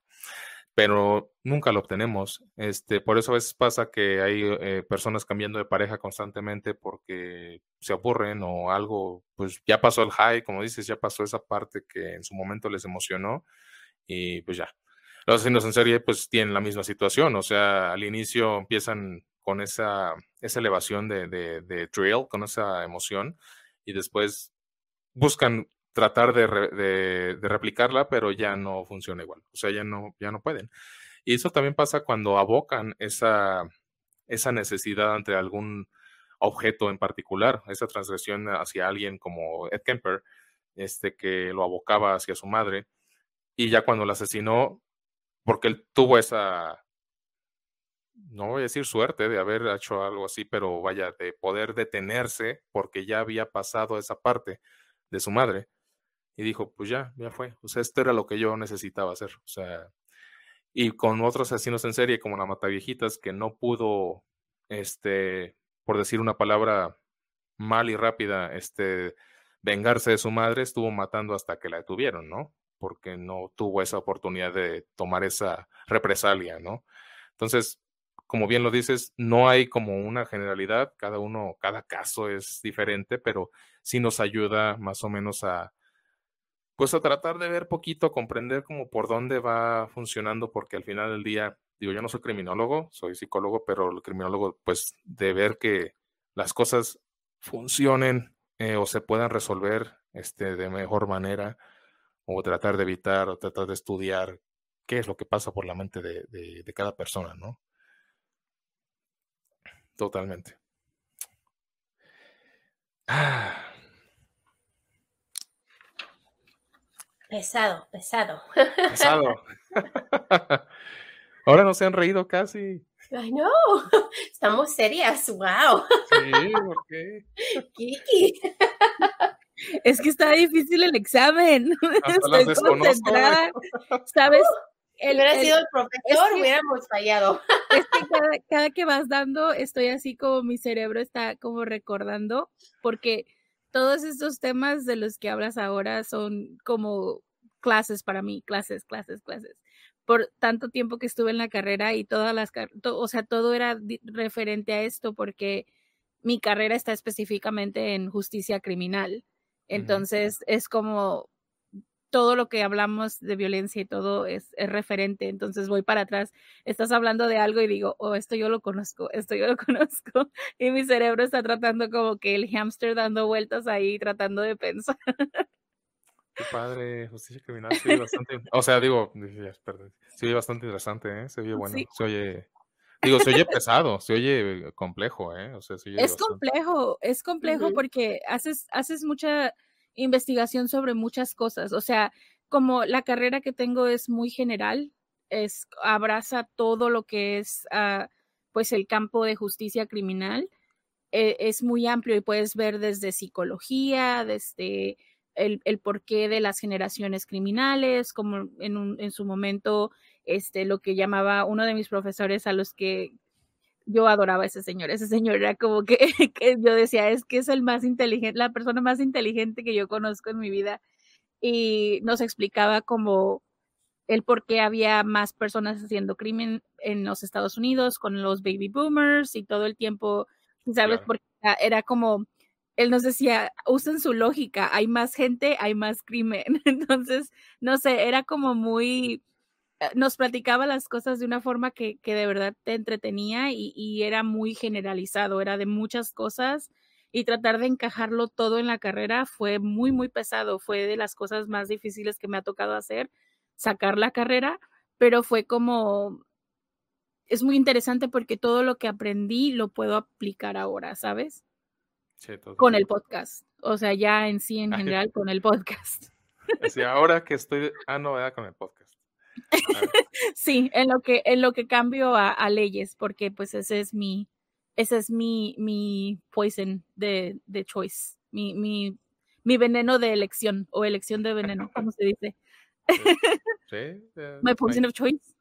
pero nunca lo obtenemos. Este, por eso a veces pasa que hay eh, personas cambiando de pareja constantemente porque se aburren o algo, pues ya pasó el high, como dices, ya pasó esa parte que en su momento les emocionó y pues ya. Los asesinos en serie pues tienen la misma situación, o sea, al inicio empiezan con esa, esa elevación de, de, de con esa emoción, y después buscan tratar de, de, replicarla, pero ya no funciona igual, o sea, ya no, ya no pueden. Y eso también pasa cuando abocan esa, esa necesidad ante algún objeto en particular, esa transgresión hacia alguien como Ed Kemper, este, que lo abocaba hacia su madre, y ya cuando la asesinó, porque él tuvo esa, no voy a decir suerte de haber hecho algo así, pero vaya, de poder detenerse porque ya había pasado esa parte de su madre. Y dijo, pues ya, ya fue. O sea, esto era lo que yo necesitaba hacer. O sea, y con otros asesinos en serie como la Mataviejitas, que no pudo, este, por decir una palabra mal y rápida, este, vengarse de su madre, estuvo matando hasta que la detuvieron, ¿no? Porque no tuvo esa oportunidad de tomar esa represalia, ¿no? Entonces, como bien lo dices, no hay como una generalidad, cada uno, cada caso es diferente, pero sí nos ayuda más o menos a, pues a tratar de ver poquito, comprender como por dónde va funcionando, porque al final del día, digo, yo no soy criminólogo, soy psicólogo, pero el criminólogo, pues de ver que las cosas funcionen eh, o se puedan resolver este, de mejor manera, o tratar de evitar o tratar de estudiar qué es lo que pasa por la mente de, de cada persona, ¿no? Totalmente. Ah. Pesado, pesado. Pesado. Ahora no se han reído casi. Ay, no, estamos serias, wow. Sí, ¿por qué? Kiki. Es que está difícil el examen. Estoy concentrada. ¿Sabes? Si hubiera sido el profesor, hubiéramos fallado. Es que cada, cada, que vas dando, estoy así como mi cerebro está como recordando, porque todos estos temas de los que hablas ahora son como clases para mí, clases, clases, clases. Por tanto tiempo que estuve en la carrera y todas las, o sea, todo era referente a esto porque mi carrera está específicamente en justicia criminal. Entonces es como todo lo que hablamos de violencia y todo es, es, referente. Entonces voy para atrás, estás hablando de algo y digo, oh, esto yo lo conozco, esto yo lo conozco. Y mi cerebro está tratando como que el hámster dando vueltas ahí, tratando de pensar. Qué padre, justicia criminal, sí, bastante. O sea, digo, perdón, sí, bastante interesante, ¿eh? Se oye bueno, se oye. Digo, se oye pesado, se oye complejo, ¿eh? O sea, se oye es complejo, es complejo porque haces, haces mucha investigación sobre muchas cosas. O sea, como la carrera que tengo es muy general, es, abraza todo lo que es uh, pues el campo de justicia criminal. E, es muy amplio y puedes ver desde psicología, desde el, el porqué de las generaciones criminales, como en, un, en su momento este, lo que llamaba uno de mis profesores a los que yo adoraba a ese señor. Ese señor era como que, que, yo decía, es que es el más inteligente, la persona más inteligente que yo conozco en mi vida. Y nos explicaba como el por qué había más personas haciendo crimen en los Estados Unidos con los baby boomers y todo el tiempo, ¿sabes? Porque era como, él nos decía, usen su lógica, hay más gente, hay más crimen. Entonces, no sé, era como muy nos platicaba las cosas de una forma que, que de verdad te entretenía y, y, era muy generalizado, era de muchas cosas y tratar de encajarlo todo en la carrera fue muy, muy pesado, fue de las cosas más difíciles que me ha tocado hacer, sacar la carrera, pero fue como, es muy interesante porque todo lo que aprendí lo puedo aplicar ahora, ¿sabes? Sí, con el podcast, o sea, ya en sí, en general, con el podcast. Así, ahora que estoy, ah, no, con el podcast. sí, en lo que, en lo que cambio a, leyes, porque pues ese es mi, ese es mi, mi poison de, de choice, mi, mi, mi veneno de elección o elección de veneno, ¿cómo se dice? Sí. Eh, My poison of choice.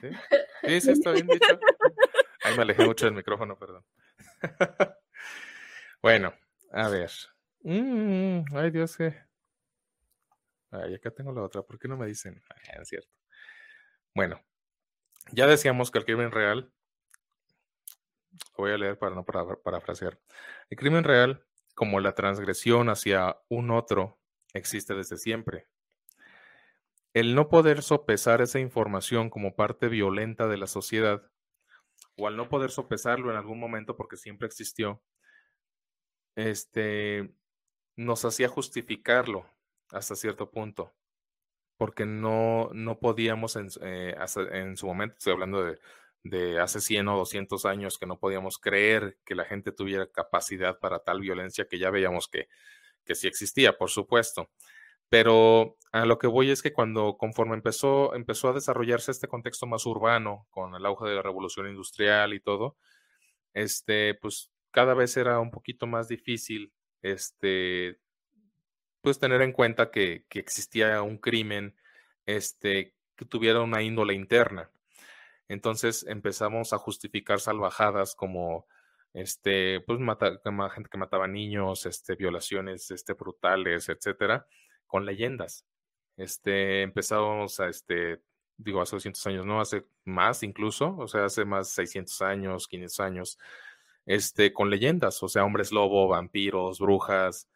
Sí. sí, está bien dicho. Ahí me alejé mucho del micrófono, perdón. bueno, a ver. Mm, ay, Dios, que. Ay, acá tengo la otra. ¿Por qué no me dicen? Ay, es cierto. Bueno, ya decíamos que el crimen real, lo voy a leer para no parafrasear, el crimen real, como la transgresión hacia un otro, existe desde siempre. El no poder sopesar esa información como parte violenta de la sociedad, o al no poder sopesarlo en algún momento porque siempre existió, este, nos hacía justificarlo hasta cierto punto porque no, no podíamos en, eh, en, su momento, estoy hablando de, de, hace 100 o 200 años, que no podíamos creer que la gente tuviera capacidad para tal violencia que ya veíamos que, que sí existía, por supuesto. Pero a lo que voy es que cuando, conforme empezó, empezó a desarrollarse este contexto más urbano, con el auge de la revolución industrial y todo, este, pues cada vez era un poquito más difícil este, pues tener en cuenta que, existía un crimen este, que tuviera una índole interna. Entonces empezamos a justificar salvajadas como este, pues gente que mataba niños, este, violaciones este, brutales, etcétera, con leyendas. Este, empezamos a, este, digo, hace 200 años, no, hace más incluso, o sea, hace más 600 años, 500 años, este, con leyendas, o sea, hombres lobo, vampiros, brujas,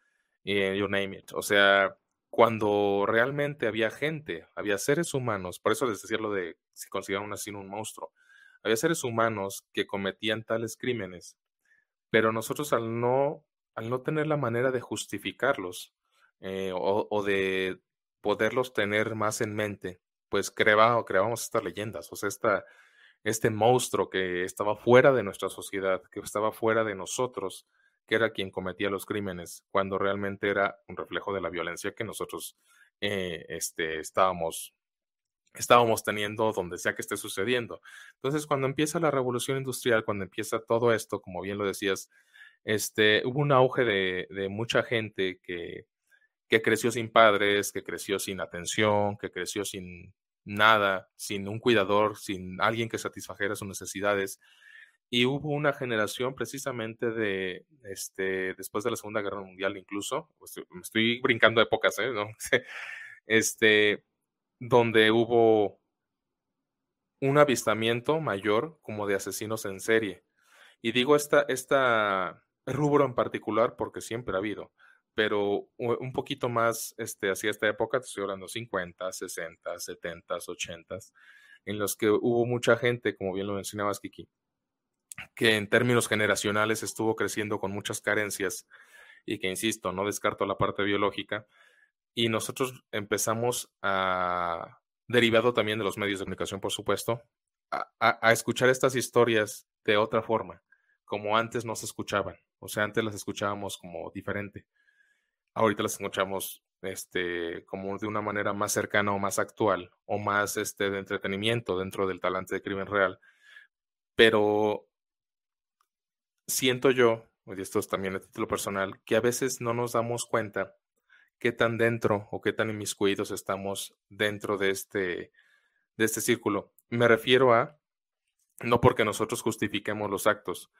y you name it. O sea, cuando realmente había gente, había seres humanos, por eso les decía lo de si consideraban asesino un monstruo, había seres humanos que cometían tales crímenes, pero nosotros al no, al no tener la manera de justificarlos eh, o, de poderlos tener más en mente, pues creaba, creábamos estas leyendas, o sea, esta, este monstruo que estaba fuera de nuestra sociedad, que estaba fuera de nosotros, que era quien cometía los crímenes, cuando realmente era un reflejo de la violencia que nosotros eh, este, estábamos, estábamos teniendo donde sea que esté sucediendo. Entonces, cuando empieza la revolución industrial, cuando empieza todo esto, como bien lo decías, este, hubo un auge de, de mucha gente que, que creció sin padres, que creció sin atención, que creció sin nada, sin un cuidador, sin alguien que satisfajera sus necesidades. Y hubo una generación precisamente de, este, después de la Segunda Guerra Mundial incluso, me estoy brincando épocas, ¿eh? ¿No? este, donde hubo un avistamiento mayor como de asesinos en serie. Y digo esta, esta rubro en particular porque siempre ha habido, pero un poquito más este, hacia esta época, estoy hablando 50, 60, 70, 80, en los que hubo mucha gente, como bien lo mencionabas, Kiki, que en términos generacionales estuvo creciendo con muchas carencias y que, insisto, no descarto la parte biológica. Y nosotros empezamos a, derivado también de los medios de comunicación, por supuesto, a, escuchar estas historias de otra forma, como antes no se escuchaban. O sea, antes las escuchábamos como diferente. Ahorita las escuchamos este, como de una manera más cercana o más actual o más este, de entretenimiento dentro del talante de crimen real. Pero siento yo, y esto es también a título personal, que a veces no nos damos cuenta qué tan dentro o qué tan inmiscuidos estamos dentro de este, de este círculo. Me refiero a, no porque nosotros justifiquemos los actos,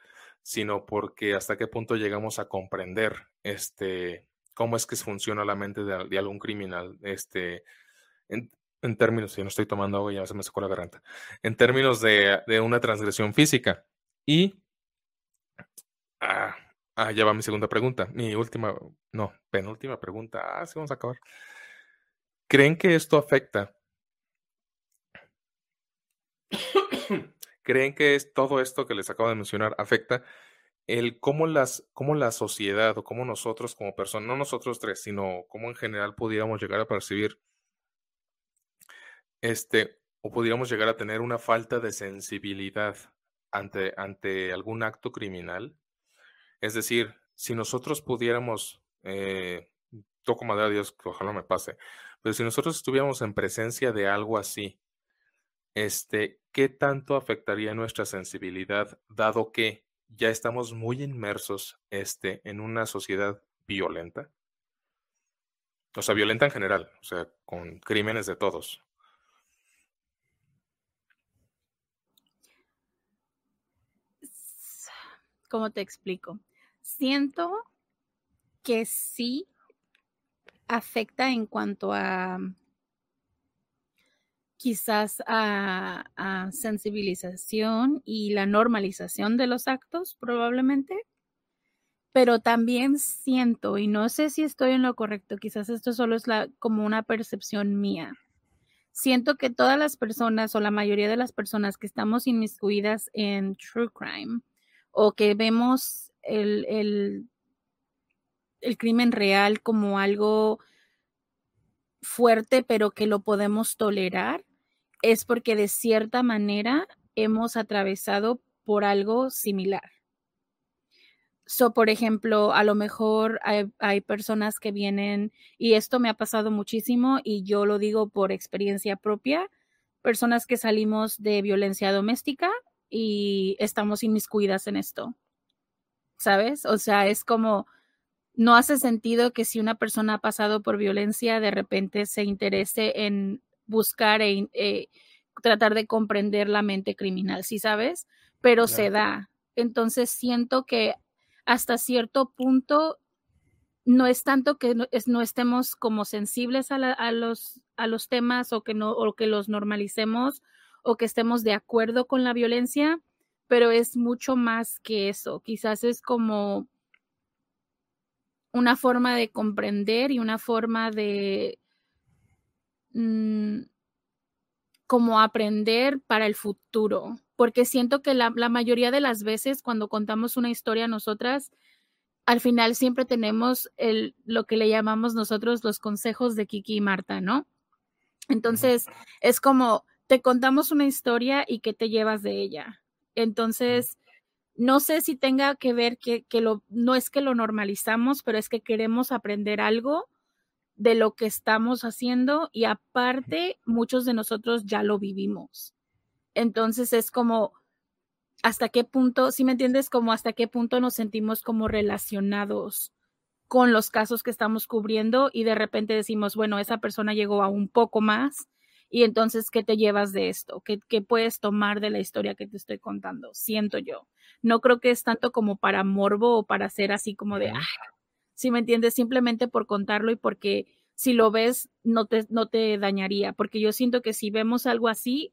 sino porque hasta qué punto llegamos a comprender este, cómo es que funciona la mente de, algún criminal, este, en, términos, si no estoy tomando agua, ya se me sacó la garganta, en términos de, de una transgresión física. Y Ah, ah, ya va mi segunda pregunta. Mi última, no, penúltima pregunta. Ah, sí, vamos a acabar. ¿Creen que esto afecta? ¿Creen que es todo esto que les acabo de mencionar afecta el cómo las, cómo la sociedad o cómo nosotros como personas, no nosotros tres, sino cómo en general pudiéramos llegar a percibir este, o pudiéramos llegar a tener una falta de sensibilidad ante, ante algún acto criminal es decir, si nosotros pudiéramos, eh, toco madera Dios, que ojalá me pase, pero si nosotros estuviéramos en presencia de algo así, este, ¿qué tanto afectaría nuestra sensibilidad, dado que ya estamos muy inmersos este, en una sociedad violenta? O sea, violenta en general, o sea, con crímenes de todos. ¿Cómo te explico? Siento que sí afecta en cuanto a quizás a, sensibilización y la normalización de los actos, probablemente. Pero también siento, y no sé si estoy en lo correcto, quizás esto solo es como una percepción mía. Siento que todas las personas o la mayoría de las personas que estamos inmiscuidas en true crime o que vemos el, el, crimen real como algo fuerte, pero que lo podemos tolerar, es porque de cierta manera hemos atravesado por algo similar. So, por ejemplo, a lo mejor hay, hay, personas que vienen, y esto me ha pasado muchísimo, y yo lo digo por experiencia propia, personas que salimos de violencia doméstica y estamos inmiscuidas en esto. ¿Sabes? O sea, es como, no hace sentido que si una persona ha pasado por violencia, de repente se interese en buscar e, eh, tratar de comprender la mente criminal, ¿sí sabes? Pero se da. Entonces siento que hasta cierto punto no es tanto que no, estemos como sensibles a, los, a los temas o que, no, o que los normalicemos o que estemos de acuerdo con la violencia, pero es mucho más que eso. Quizás es como una forma de comprender y una forma de mm, como aprender para el futuro, porque siento que la, mayoría de las veces cuando contamos una historia nosotras, al final siempre tenemos el, lo que le llamamos nosotros los consejos de Kiki y Marta, ¿no? Entonces, es como, te contamos una historia y qué te llevas de ella. Entonces, no sé si tenga que ver que, que lo, no es que lo normalizamos, pero es que queremos aprender algo de lo que estamos haciendo y aparte muchos de nosotros ya lo vivimos. Entonces es como, hasta qué punto, si me entiendes, como hasta qué punto nos sentimos como relacionados con los casos que estamos cubriendo y de repente decimos, bueno, esa persona llegó a un poco más y entonces, ¿qué te llevas de esto? ¿Qué, ¿Qué, puedes tomar de la historia que te estoy contando? Siento yo. No creo que es tanto como para morbo o para ser así como de, ah, si me entiendes, simplemente por contarlo y porque si lo ves no te, no te dañaría, porque yo siento que si vemos algo así,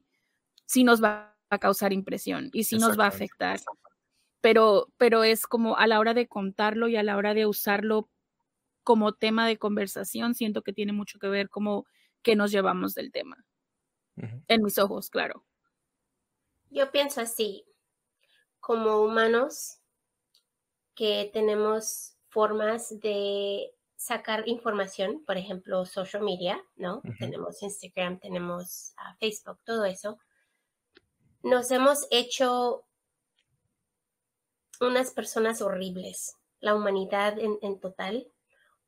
sí nos va a causar impresión y sí nos va a afectar. Pero, pero es como a la hora de contarlo y a la hora de usarlo como tema de conversación, siento que tiene mucho que ver como que nos llevamos del tema. En mis ojos, claro. Yo pienso así, como humanos que tenemos formas de sacar información, por ejemplo, social media, ¿no? Tenemos Instagram, tenemos ah, Facebook, todo eso nos hemos hecho unas personas horribles, la humanidad en, total,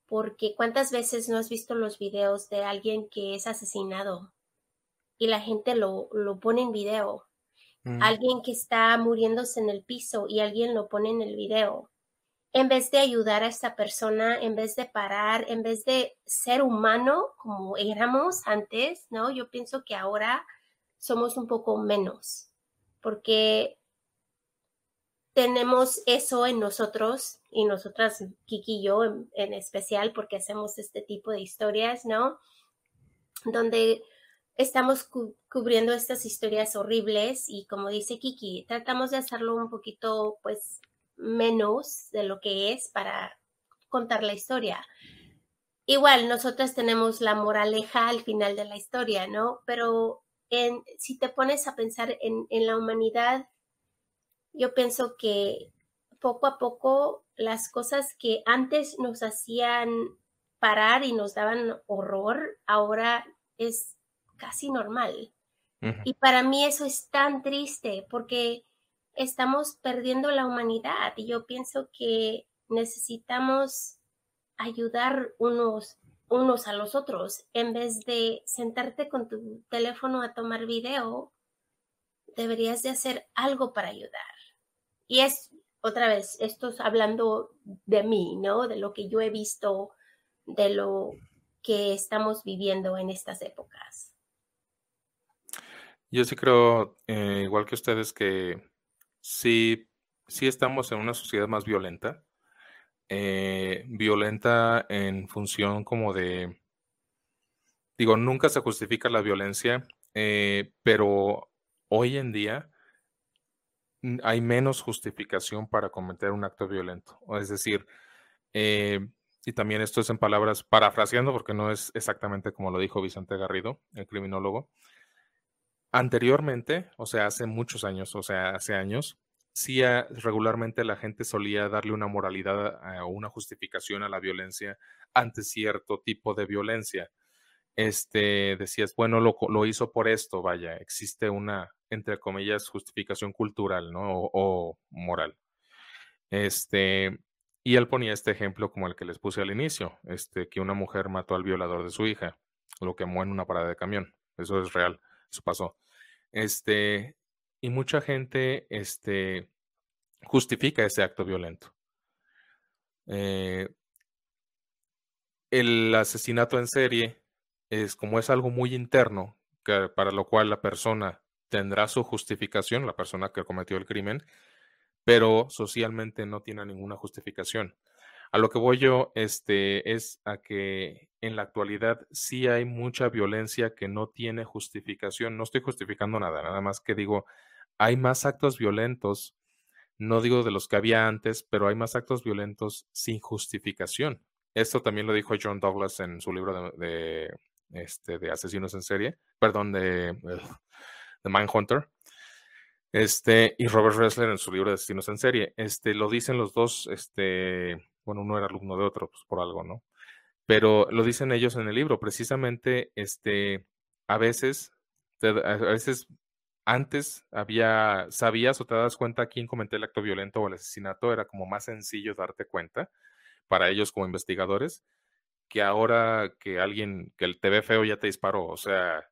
porque cuántas veces no has visto los videos de alguien que es asesinado y la gente lo, lo pone en video, mm. alguien que está muriéndose en el piso y alguien lo pone en el video. En vez de ayudar a esta persona, en vez de parar, en vez de ser humano como éramos antes, ¿no? Yo pienso que ahora somos un poco menos, porque tenemos eso en nosotros y nosotras, Kiki y yo en, especial, porque hacemos este tipo de historias, ¿no? Donde estamos cubriendo estas historias horribles y como dice Kiki, tratamos de hacerlo un poquito, pues, menos de lo que es para contar la historia. Igual, nosotras tenemos la moraleja al final de la historia, ¿no? Pero si te pones a pensar en, la humanidad, yo pienso que poco a poco las cosas que antes nos hacían parar y nos daban horror, ahora es casi normal. Y para mí eso es tan triste porque estamos perdiendo la humanidad y yo pienso que necesitamos ayudar unos unos a los otros. En vez de sentarte con tu teléfono a tomar video, deberías de hacer algo para ayudar. Y es, otra vez, esto es hablando de mí, ¿no? De lo que yo he visto, de lo que estamos viviendo en estas épocas. Yo sí creo, eh, igual que ustedes, que sí, sí estamos en una sociedad más violenta eh, violenta en función como de, digo, nunca se justifica la violencia, eh, pero hoy en día hay menos justificación para cometer un acto violento. Es decir, eh, y también esto es en palabras parafraseando, porque no es exactamente como lo dijo Vicente Garrido, el criminólogo. Anteriormente, o sea, hace muchos años, o sea, hace años, sí regularmente la gente solía darle una moralidad o una justificación a la violencia ante cierto tipo de violencia. Este, decías, bueno, lo, lo hizo por esto, vaya, existe una, entre comillas, justificación cultural, ¿no? O, moral. Este, y él ponía este ejemplo como el que les puse al inicio, este, que una mujer mató al violador de su hija, lo quemó en una parada de camión. Eso es real, eso pasó. Este, y mucha gente este, justifica ese acto violento. Eh, el asesinato en serie es como es algo muy interno, para lo cual la persona tendrá su justificación, la persona que cometió el crimen, pero socialmente no tiene ninguna justificación. A lo que voy yo este, es a que en la actualidad sí hay mucha violencia que no tiene justificación. No estoy justificando nada, nada más que digo, hay más actos violentos no digo de los que había antes, pero hay más actos violentos sin justificación. Esto también lo dijo John Douglas en su libro de, este, de asesinos en serie, perdón, de, de Mindhunter. Este, y Robert Ressler en su libro de asesinos en serie. Este, lo dicen los dos, este, bueno, uno era alumno de otro, pues por algo, ¿no? Pero lo dicen ellos en el libro, precisamente, este, a veces, a veces antes había, sabías o te das cuenta quién cometió el acto violento o el asesinato, era como más sencillo darte cuenta para ellos como investigadores, que ahora que alguien, que el TV feo ya te disparó, o sea,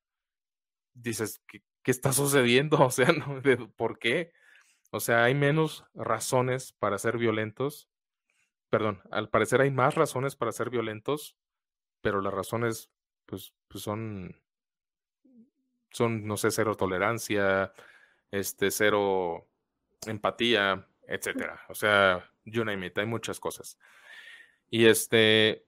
dices, ¿qué, qué está sucediendo? O sea, ¿no? ¿por qué? O sea, hay menos razones para ser violentos. Perdón, al parecer hay más razones para ser violentos, pero las razones, pues, pues son son, no sé, cero tolerancia, este, cero empatía, etcétera. O sea, you name it, hay muchas cosas. Y este,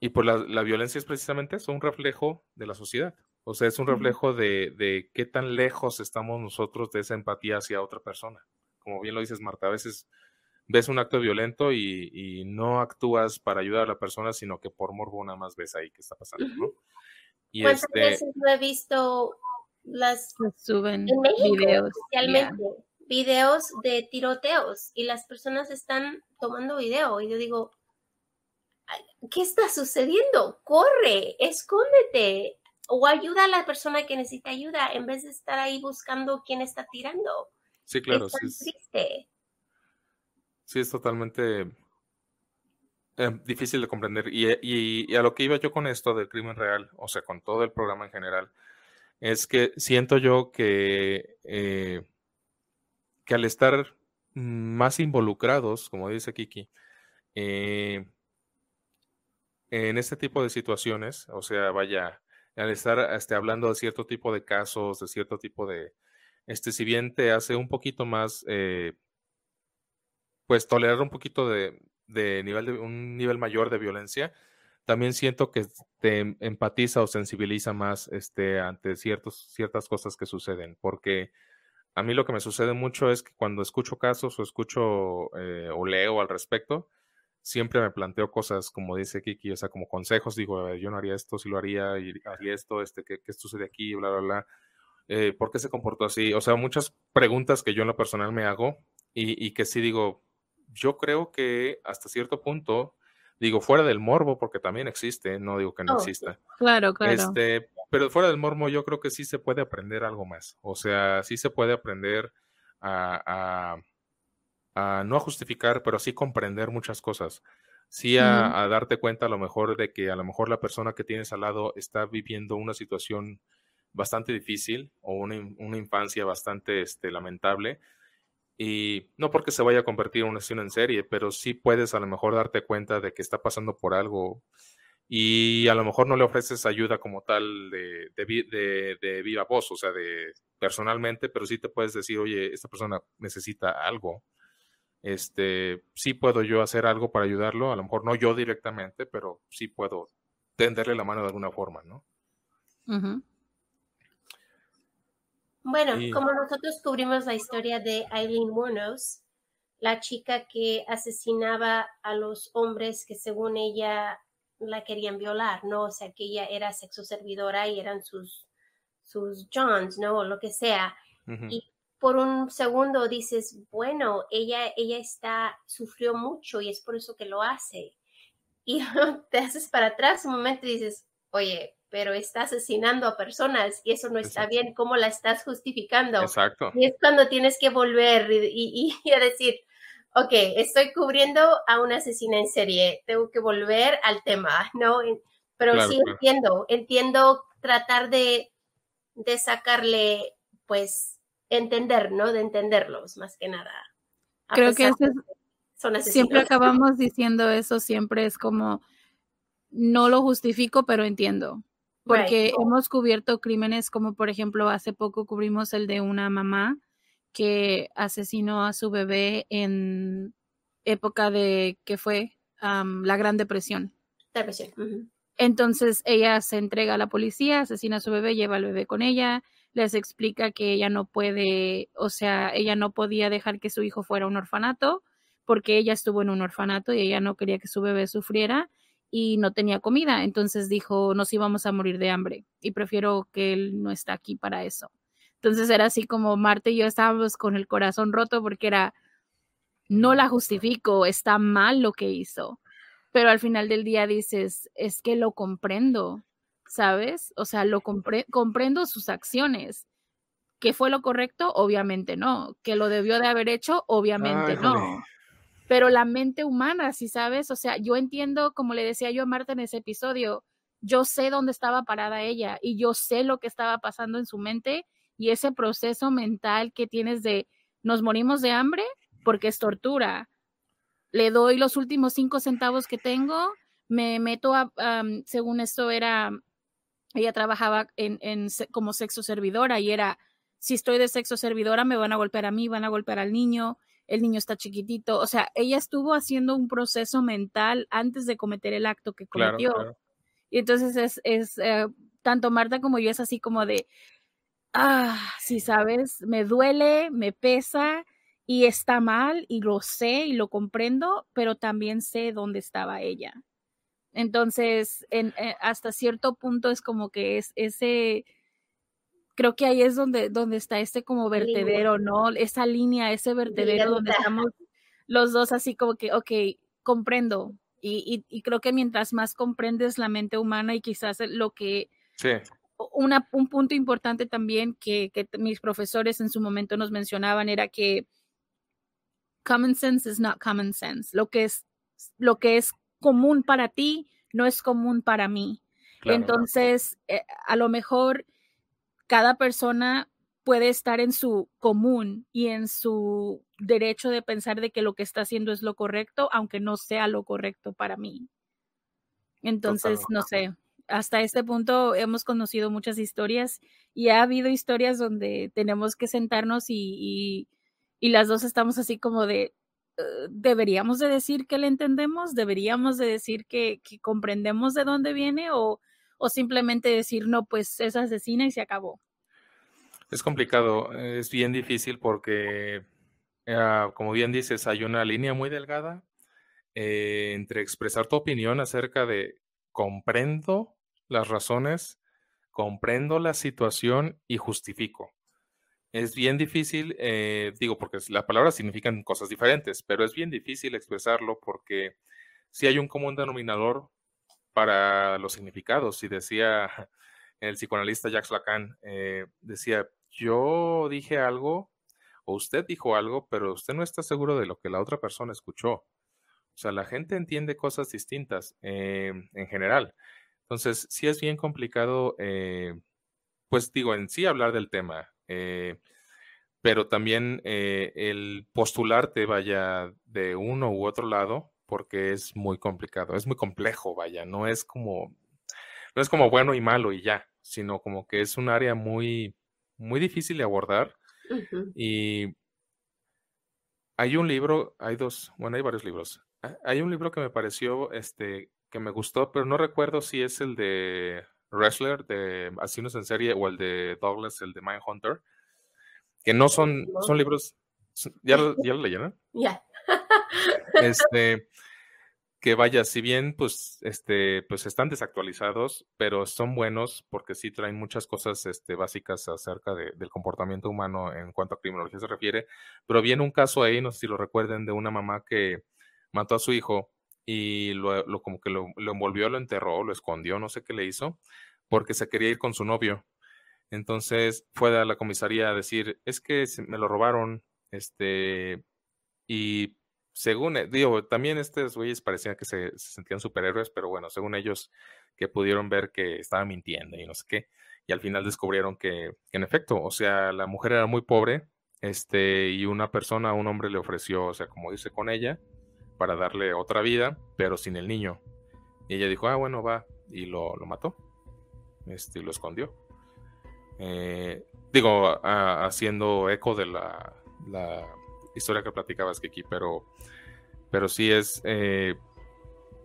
y pues la, la, violencia es precisamente eso, un reflejo de la sociedad. O sea, es un reflejo de, de, qué tan lejos estamos nosotros de esa empatía hacia otra persona. Como bien lo dices, Marta, a veces ves un acto violento y, y no actúas para ayudar a la persona, sino que por morbo nada más ves ahí qué está pasando, ¿no? ¿Cuántas este veces no he visto las suben en México, videos, especialmente videos de tiroteos y las personas están tomando video y yo digo, ¿qué está sucediendo? Corre, escóndete o ayuda a la persona que necesita ayuda en vez de estar ahí buscando quién está tirando. Sí, claro, es sí. Triste. Sí, es totalmente eh, difícil de comprender. Y, a lo que iba yo con esto del crimen real, o sea, con todo el programa en general, es que siento yo que, eh, que al estar más involucrados, como dice Kiki, eh, en este tipo de situaciones, o sea, vaya, al estar este, hablando de cierto tipo de casos, de cierto tipo de, este, si bien te hace un poquito más, pues tolerar un poquito de, de nivel de un nivel mayor de violencia, también siento que te empatiza o sensibiliza más este, ante ciertos, ciertas cosas que suceden, porque a mí lo que me sucede mucho es que cuando escucho casos o escucho eh, o leo al respecto, siempre me planteo cosas como dice Kiki, o sea, como consejos, digo, yo no haría esto, si lo haría, y haría esto, este, ¿qué, qué sucede aquí? Bla, bla, bla. Eh, ¿Por qué se comportó así? O sea, muchas preguntas que yo en lo personal me hago y, y que sí digo, yo creo que hasta cierto punto, digo, fuera del morbo, porque también existe, no digo que no oh, exista. Claro, claro. Este, pero fuera del morbo, yo creo que sí se puede aprender algo más. O sea, sí se puede aprender a, no a justificar, pero sí comprender muchas cosas. Sí a, darte cuenta a lo mejor de que a lo mejor la persona que tienes al lado está viviendo una situación bastante difícil o una, una infancia bastante este, lamentable y no porque se vaya a convertir en una acción en serie, pero sí puedes a lo mejor darte cuenta de que está pasando por algo y a lo mejor no le ofreces ayuda como tal de, de, de, viva voz, o sea, de personalmente, pero sí te puedes decir, oye, esta persona necesita algo. Este, sí puedo yo hacer algo para ayudarlo, a lo mejor no yo directamente, pero sí puedo tenderle la mano de alguna forma, ¿no? Bueno, como nosotros cubrimos la historia de Eileen Wuornos, la chica que asesinaba a los hombres que según ella la querían violar, ¿no? O sea, que ella era sexo servidora y eran sus, sus Johns, ¿no? O lo que sea. Y por un segundo dices, bueno, ella, ella está, sufrió mucho y es por eso que lo hace. Y te haces para atrás un momento y dices, oye, pero está asesinando a personas y eso no está bien, ¿cómo la estás justificando? Exacto. Y es cuando tienes que volver y, y, a decir, ok, estoy cubriendo a una asesina en serie, tengo que volver al tema, ¿no? Pero sí entiendo, entiendo tratar de, de sacarle, pues, entender, ¿no? De entenderlos, más que nada. Creo que son siempre acabamos diciendo eso, siempre es como, no lo justifico, pero entiendo porque hemos cubierto crímenes como por ejemplo hace poco cubrimos el de una mamá que asesinó a su bebé en época de que fue la Gran Depresión. Depresión. Entonces ella se entrega a la policía, asesina a su bebé, lleva al bebé con ella, les explica que ella no puede, o sea, ella no podía dejar que su hijo fuera un orfanato porque ella estuvo en un orfanato y ella no quería que su bebé sufriera y no tenía comida. Entonces dijo, nos íbamos a morir de hambre y prefiero que él no está aquí para eso. Entonces era así como Marta y yo estábamos con el corazón roto porque era, no la justifico, está mal lo que hizo, pero al final del día dices, es que lo comprendo, ¿sabes? O sea, lo comprendo sus acciones. ¿Que fue lo correcto? Obviamente no. ¿Que lo debió de haber hecho? Obviamente no. Pero la mente humana, si sabes, o sea, yo entiendo, como le decía yo a Marta en ese episodio, yo sé dónde estaba parada ella y yo sé lo que estaba pasando en su mente y ese proceso mental que tienes de nos morimos de hambre porque es tortura. Le doy los últimos cinco centavos que tengo, me meto a, según esto era, ella trabajaba en, en, como sexo servidora y era, si estoy de sexo servidora me van a golpear a mí, van a golpear al niño, el niño está chiquitito. O sea, ella estuvo haciendo un proceso mental antes de cometer el acto que cometió. Y entonces es, es eh, tanto Marta como yo es así como de, ah, si sabes, me duele, me pesa y está mal y lo sé y lo comprendo, pero también sé dónde estaba ella. Entonces, en, eh, hasta cierto punto es como que es ese creo que ahí es donde, donde está este como vertedero, ¿no? Esa línea, ese vertedero donde estamos los dos así como que, ok, comprendo. Y, y, creo que mientras más comprendes la mente humana y quizás lo que... Sí. Una, un punto importante también que, que mis profesores en su momento nos mencionaban era que common sense is not common sense. Lo que es, lo que es común para ti no es común para mí. Entonces, eh, a lo mejor cada persona puede estar en su común y en su derecho de pensar de que lo que está haciendo es lo correcto, aunque no sea lo correcto para mí. Entonces, no sé, hasta este punto hemos conocido muchas historias y ha habido historias donde tenemos que sentarnos y, y, las dos estamos así como de, eh, deberíamos de decir que le entendemos, deberíamos de decir que, que comprendemos de dónde viene o o simplemente decir, no, pues es asesina y se acabó. Es complicado, es bien difícil porque, ah, como bien dices, hay una línea muy delgada eh, entre expresar tu opinión acerca de comprendo las razones, comprendo la situación y justifico. Es bien difícil, eh, digo, porque las palabras significan cosas diferentes, pero es bien difícil expresarlo porque si hay un común denominador para los significados. Y decía el psicoanalista Jacques Lacan, eh, decía, yo dije algo o usted dijo algo, pero usted no está seguro de lo que la otra persona escuchó. O sea, la gente entiende cosas distintas eh, en general. Entonces, sí es bien complicado, eh, pues digo, en sí hablar del tema, pero también el postularte vaya de uno u otro lado, porque es muy complicado, es muy complejo, vaya, no es como, no es como bueno y malo y ya, sino como que es un área muy, muy difícil de abordar. Y hay un libro, hay dos, bueno, hay varios libros. Hay un libro que me pareció, este, que me gustó, pero no recuerdo si es el de Wrestler, de Asinos en Serie, o el de Douglas, el de Mindhunter, que no son, son libros, ¿ya lo, ya lo leyeron? Ya. Este, que vaya, si bien pues, este, pues están desactualizados, pero son buenos porque sí traen muchas cosas este, básicas acerca del comportamiento humano en cuanto a criminología se refiere. Pero viene un caso ahí, no sé si lo recuerden, de una mamá que mató a su hijo y lo, como que lo, lo, envolvió, lo enterró, lo escondió, no sé qué le hizo, porque se quería ir con su novio. Entonces fue a la comisaría a decir, es que me lo robaron, este, y según, eh, digo, también estos güeyes parecían que se, sentían superhéroes, pero bueno, según ellos que pudieron ver que estaba mintiendo y no sé qué, y al final descubrieron que, en efecto, o sea, la mujer era muy pobre, este, y una persona, un hombre le ofreció, o sea, como dice con ella, para darle otra vida, pero sin el niño. Y ella dijo, ah, bueno, va, y lo, lo mató, este, y lo escondió. Eh, digo, haciendo eco de la historia que platicabas, Kiki, pero, pero sí es, eh,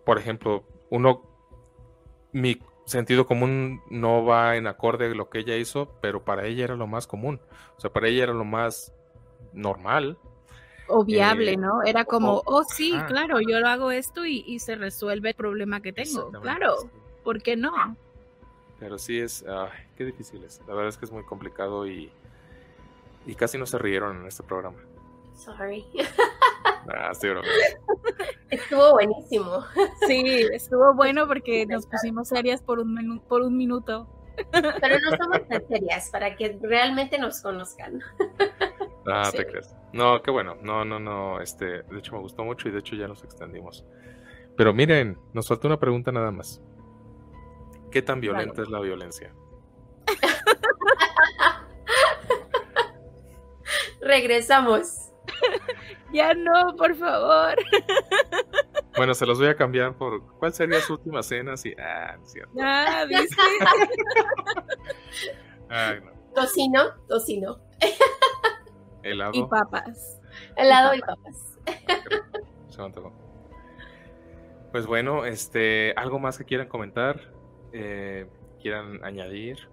por ejemplo, uno, mi sentido común no va en acorde a lo que ella hizo, pero para ella era lo más común. O sea, para ella era lo más normal. O viable, eh, ¿no? Era como, oh, sí, claro, yo lo hago esto y, se resuelve el problema que tengo. Claro, ¿por qué no? Pero sí es, qué difícil es. La verdad es que es muy complicado y, y casi no se rieron en este programa. Sorry. Ah, sí, bro. Estuvo buenísimo. Sí, estuvo bueno porque nos pusimos serias por un, por un minuto. Pero no somos tan serias para que realmente nos conozcan. Ah, te crees. No, qué bueno. No, no, no. Este, de hecho me gustó mucho y de hecho ya nos extendimos. Pero miren, nos falta una pregunta nada más. ¿Qué tan violenta es la violencia? Regresamos. Ya no, por favor. Bueno, se los voy a cambiar por ¿cuál sería su última cena? Sí, ah, no es cierto. Ah, ¿viste? Ay, no. Tocino, tocino. Helado. Y papas. Helado y papas. Se Pues bueno, este, algo más que quieran comentar, eh, quieran añadir.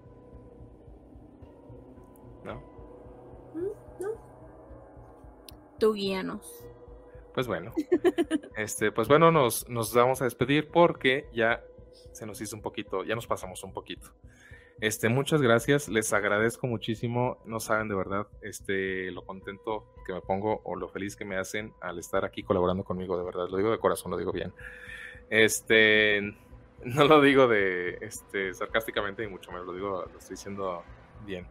Tú guíanos. Pues bueno, este, pues bueno, nos, nos vamos a despedir porque ya se nos hizo un poquito, ya nos pasamos un poquito. Este, muchas gracias, les agradezco muchísimo, no saben de verdad, este, lo contento que me pongo o lo feliz que me hacen al estar aquí colaborando conmigo, de verdad, lo digo de corazón, lo digo bien. Este, no lo digo de, este, sarcásticamente y mucho menos, lo digo, lo estoy diciendo bien.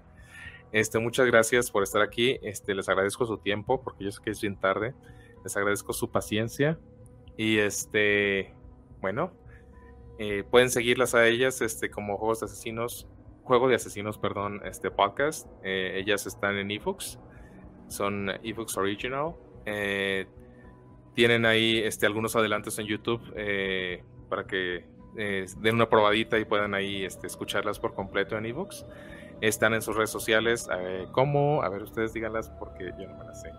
Este, muchas gracias por estar aquí. Este, les agradezco su tiempo porque yo sé que es bien tarde. Les agradezco su paciencia. Y este, bueno, eh, pueden seguirlas a ellas este, como Juegos de Asesinos, Juego de Asesinos, perdón, este podcast. Eh, ellas están en ebooks, son ebooks original. Eh, tienen ahí este, algunos adelantos en YouTube para que den una probadita y puedan ahí este, escucharlas por completo en ebooks. Están en sus redes sociales. ¿Cómo? A ver, ustedes díganlas porque yo no me las sé.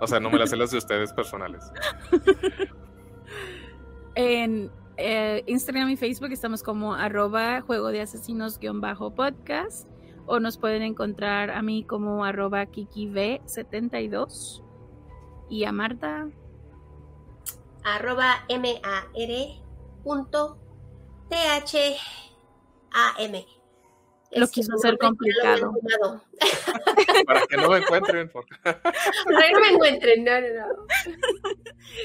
O sea, no me las sé las de ustedes personales. en eh, Instagram y Facebook estamos como arroba juego de asesinos-podcast o nos pueden encontrar a mí como arroba kikiv72 y a Marta arroba m-a-r punto t-h-a-m lo quiso hacer complicado. Para que no me encuentren. Para que no me encuentren, no, no, no.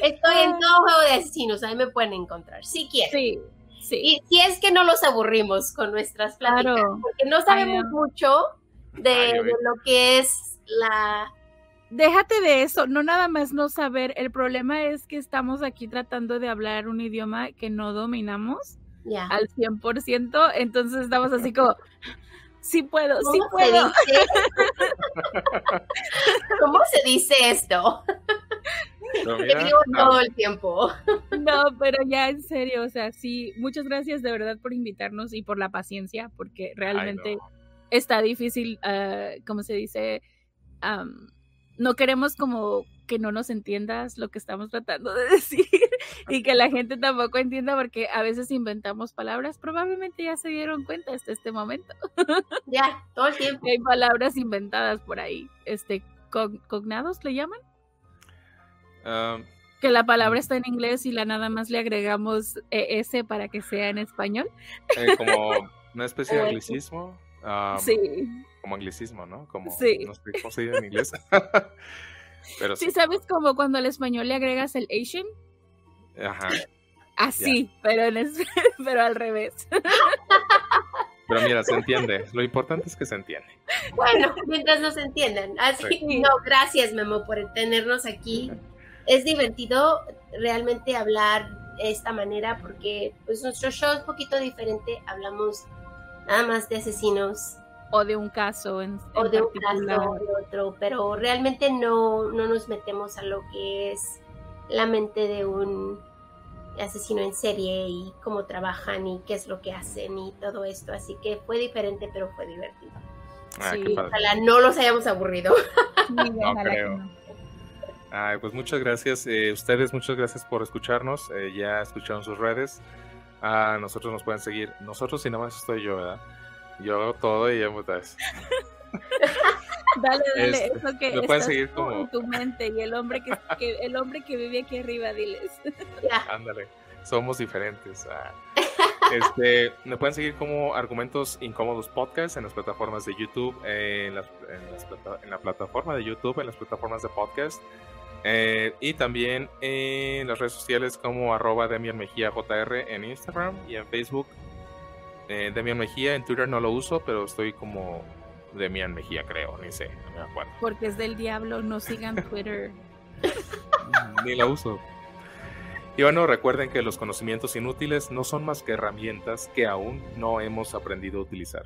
Estoy en todo juego de asesinos, ahí me pueden encontrar, si quieren. Sí, sí. Y si es que no los aburrimos con nuestras pláticas, porque no sabemos mucho de, lo que es la... Déjate de eso, no nada más no saber, el problema es que estamos aquí tratando de hablar un idioma que no dominamos al 100%, entonces estamos así como, sí puedo, sí puedo. ¿Cómo se dice esto? digo todo el tiempo. No, pero ya en serio, o sea, sí, muchas gracias de verdad por invitarnos y por la paciencia, porque realmente está difícil, uh, como se dice, no queremos como que no nos entiendas lo que estamos tratando de decir y que la gente tampoco entienda porque a veces inventamos palabras, probablemente ya se dieron cuenta hasta este momento. Ya, todo el tiempo. Hay palabras inventadas por ahí, este, cognados le llaman. que la palabra mm. está en inglés y la nada más le agregamos ese para que sea en español. Eh, como una especie de anglicismo. sí. Como anglicismo, ¿no? Como, sí. No sé cómo se dice en inglés. Pero sí, ¿sabes como cuando al español le agregas el Asian? Ajá. Así, pero, en pero al revés. Pero mira, se entiende. Lo importante es que se entiende. Bueno, mientras nos entiendan. Así, no, gracias, Memo, por tenernos aquí. Es divertido realmente hablar de esta manera porque pues nuestro show es un poquito diferente. Hablamos nada más de asesinos o de un caso en, o de un caso o de otro, pero realmente no, no nos metemos a lo que es la mente de un asesino en serie y cómo trabajan y qué es lo que hacen y todo esto. Así que fue diferente, pero fue divertido. Ah, ojalá no los hayamos aburrido. no creo. Ay, pues muchas gracias. Eh, ustedes, muchas gracias por escucharnos. Eh, ya escucharon sus redes. a nosotros nos pueden seguir. Nosotros, y nada más estoy yo, ¿verdad? Yo todo y ya muchas Dale, dale, Este, eso que me pueden estás seguir como- en tu mente y el hombre que, que- el hombre que vive aquí arriba, diles. Ándale, somos diferentes. ah. Este, me pueden seguir como Argumentos Incómodos Podcast en las plataformas de YouTube, en, las- en las plata- en la plataforma de YouTube, en las plataformas de podcast. eh, y también en las redes sociales como arroba Demian Mejía JR en Instagram y en Facebook. Eh, Demian Mejía, en Twitter no lo uso, pero estoy como Demian Mejía, creo, ni sé, no me acuerdo. Porque es del diablo, no sigan Twitter. Ni la uso. Y bueno, recuerden que los conocimientos inútiles no son más que herramientas que aún no hemos aprendido a utilizar.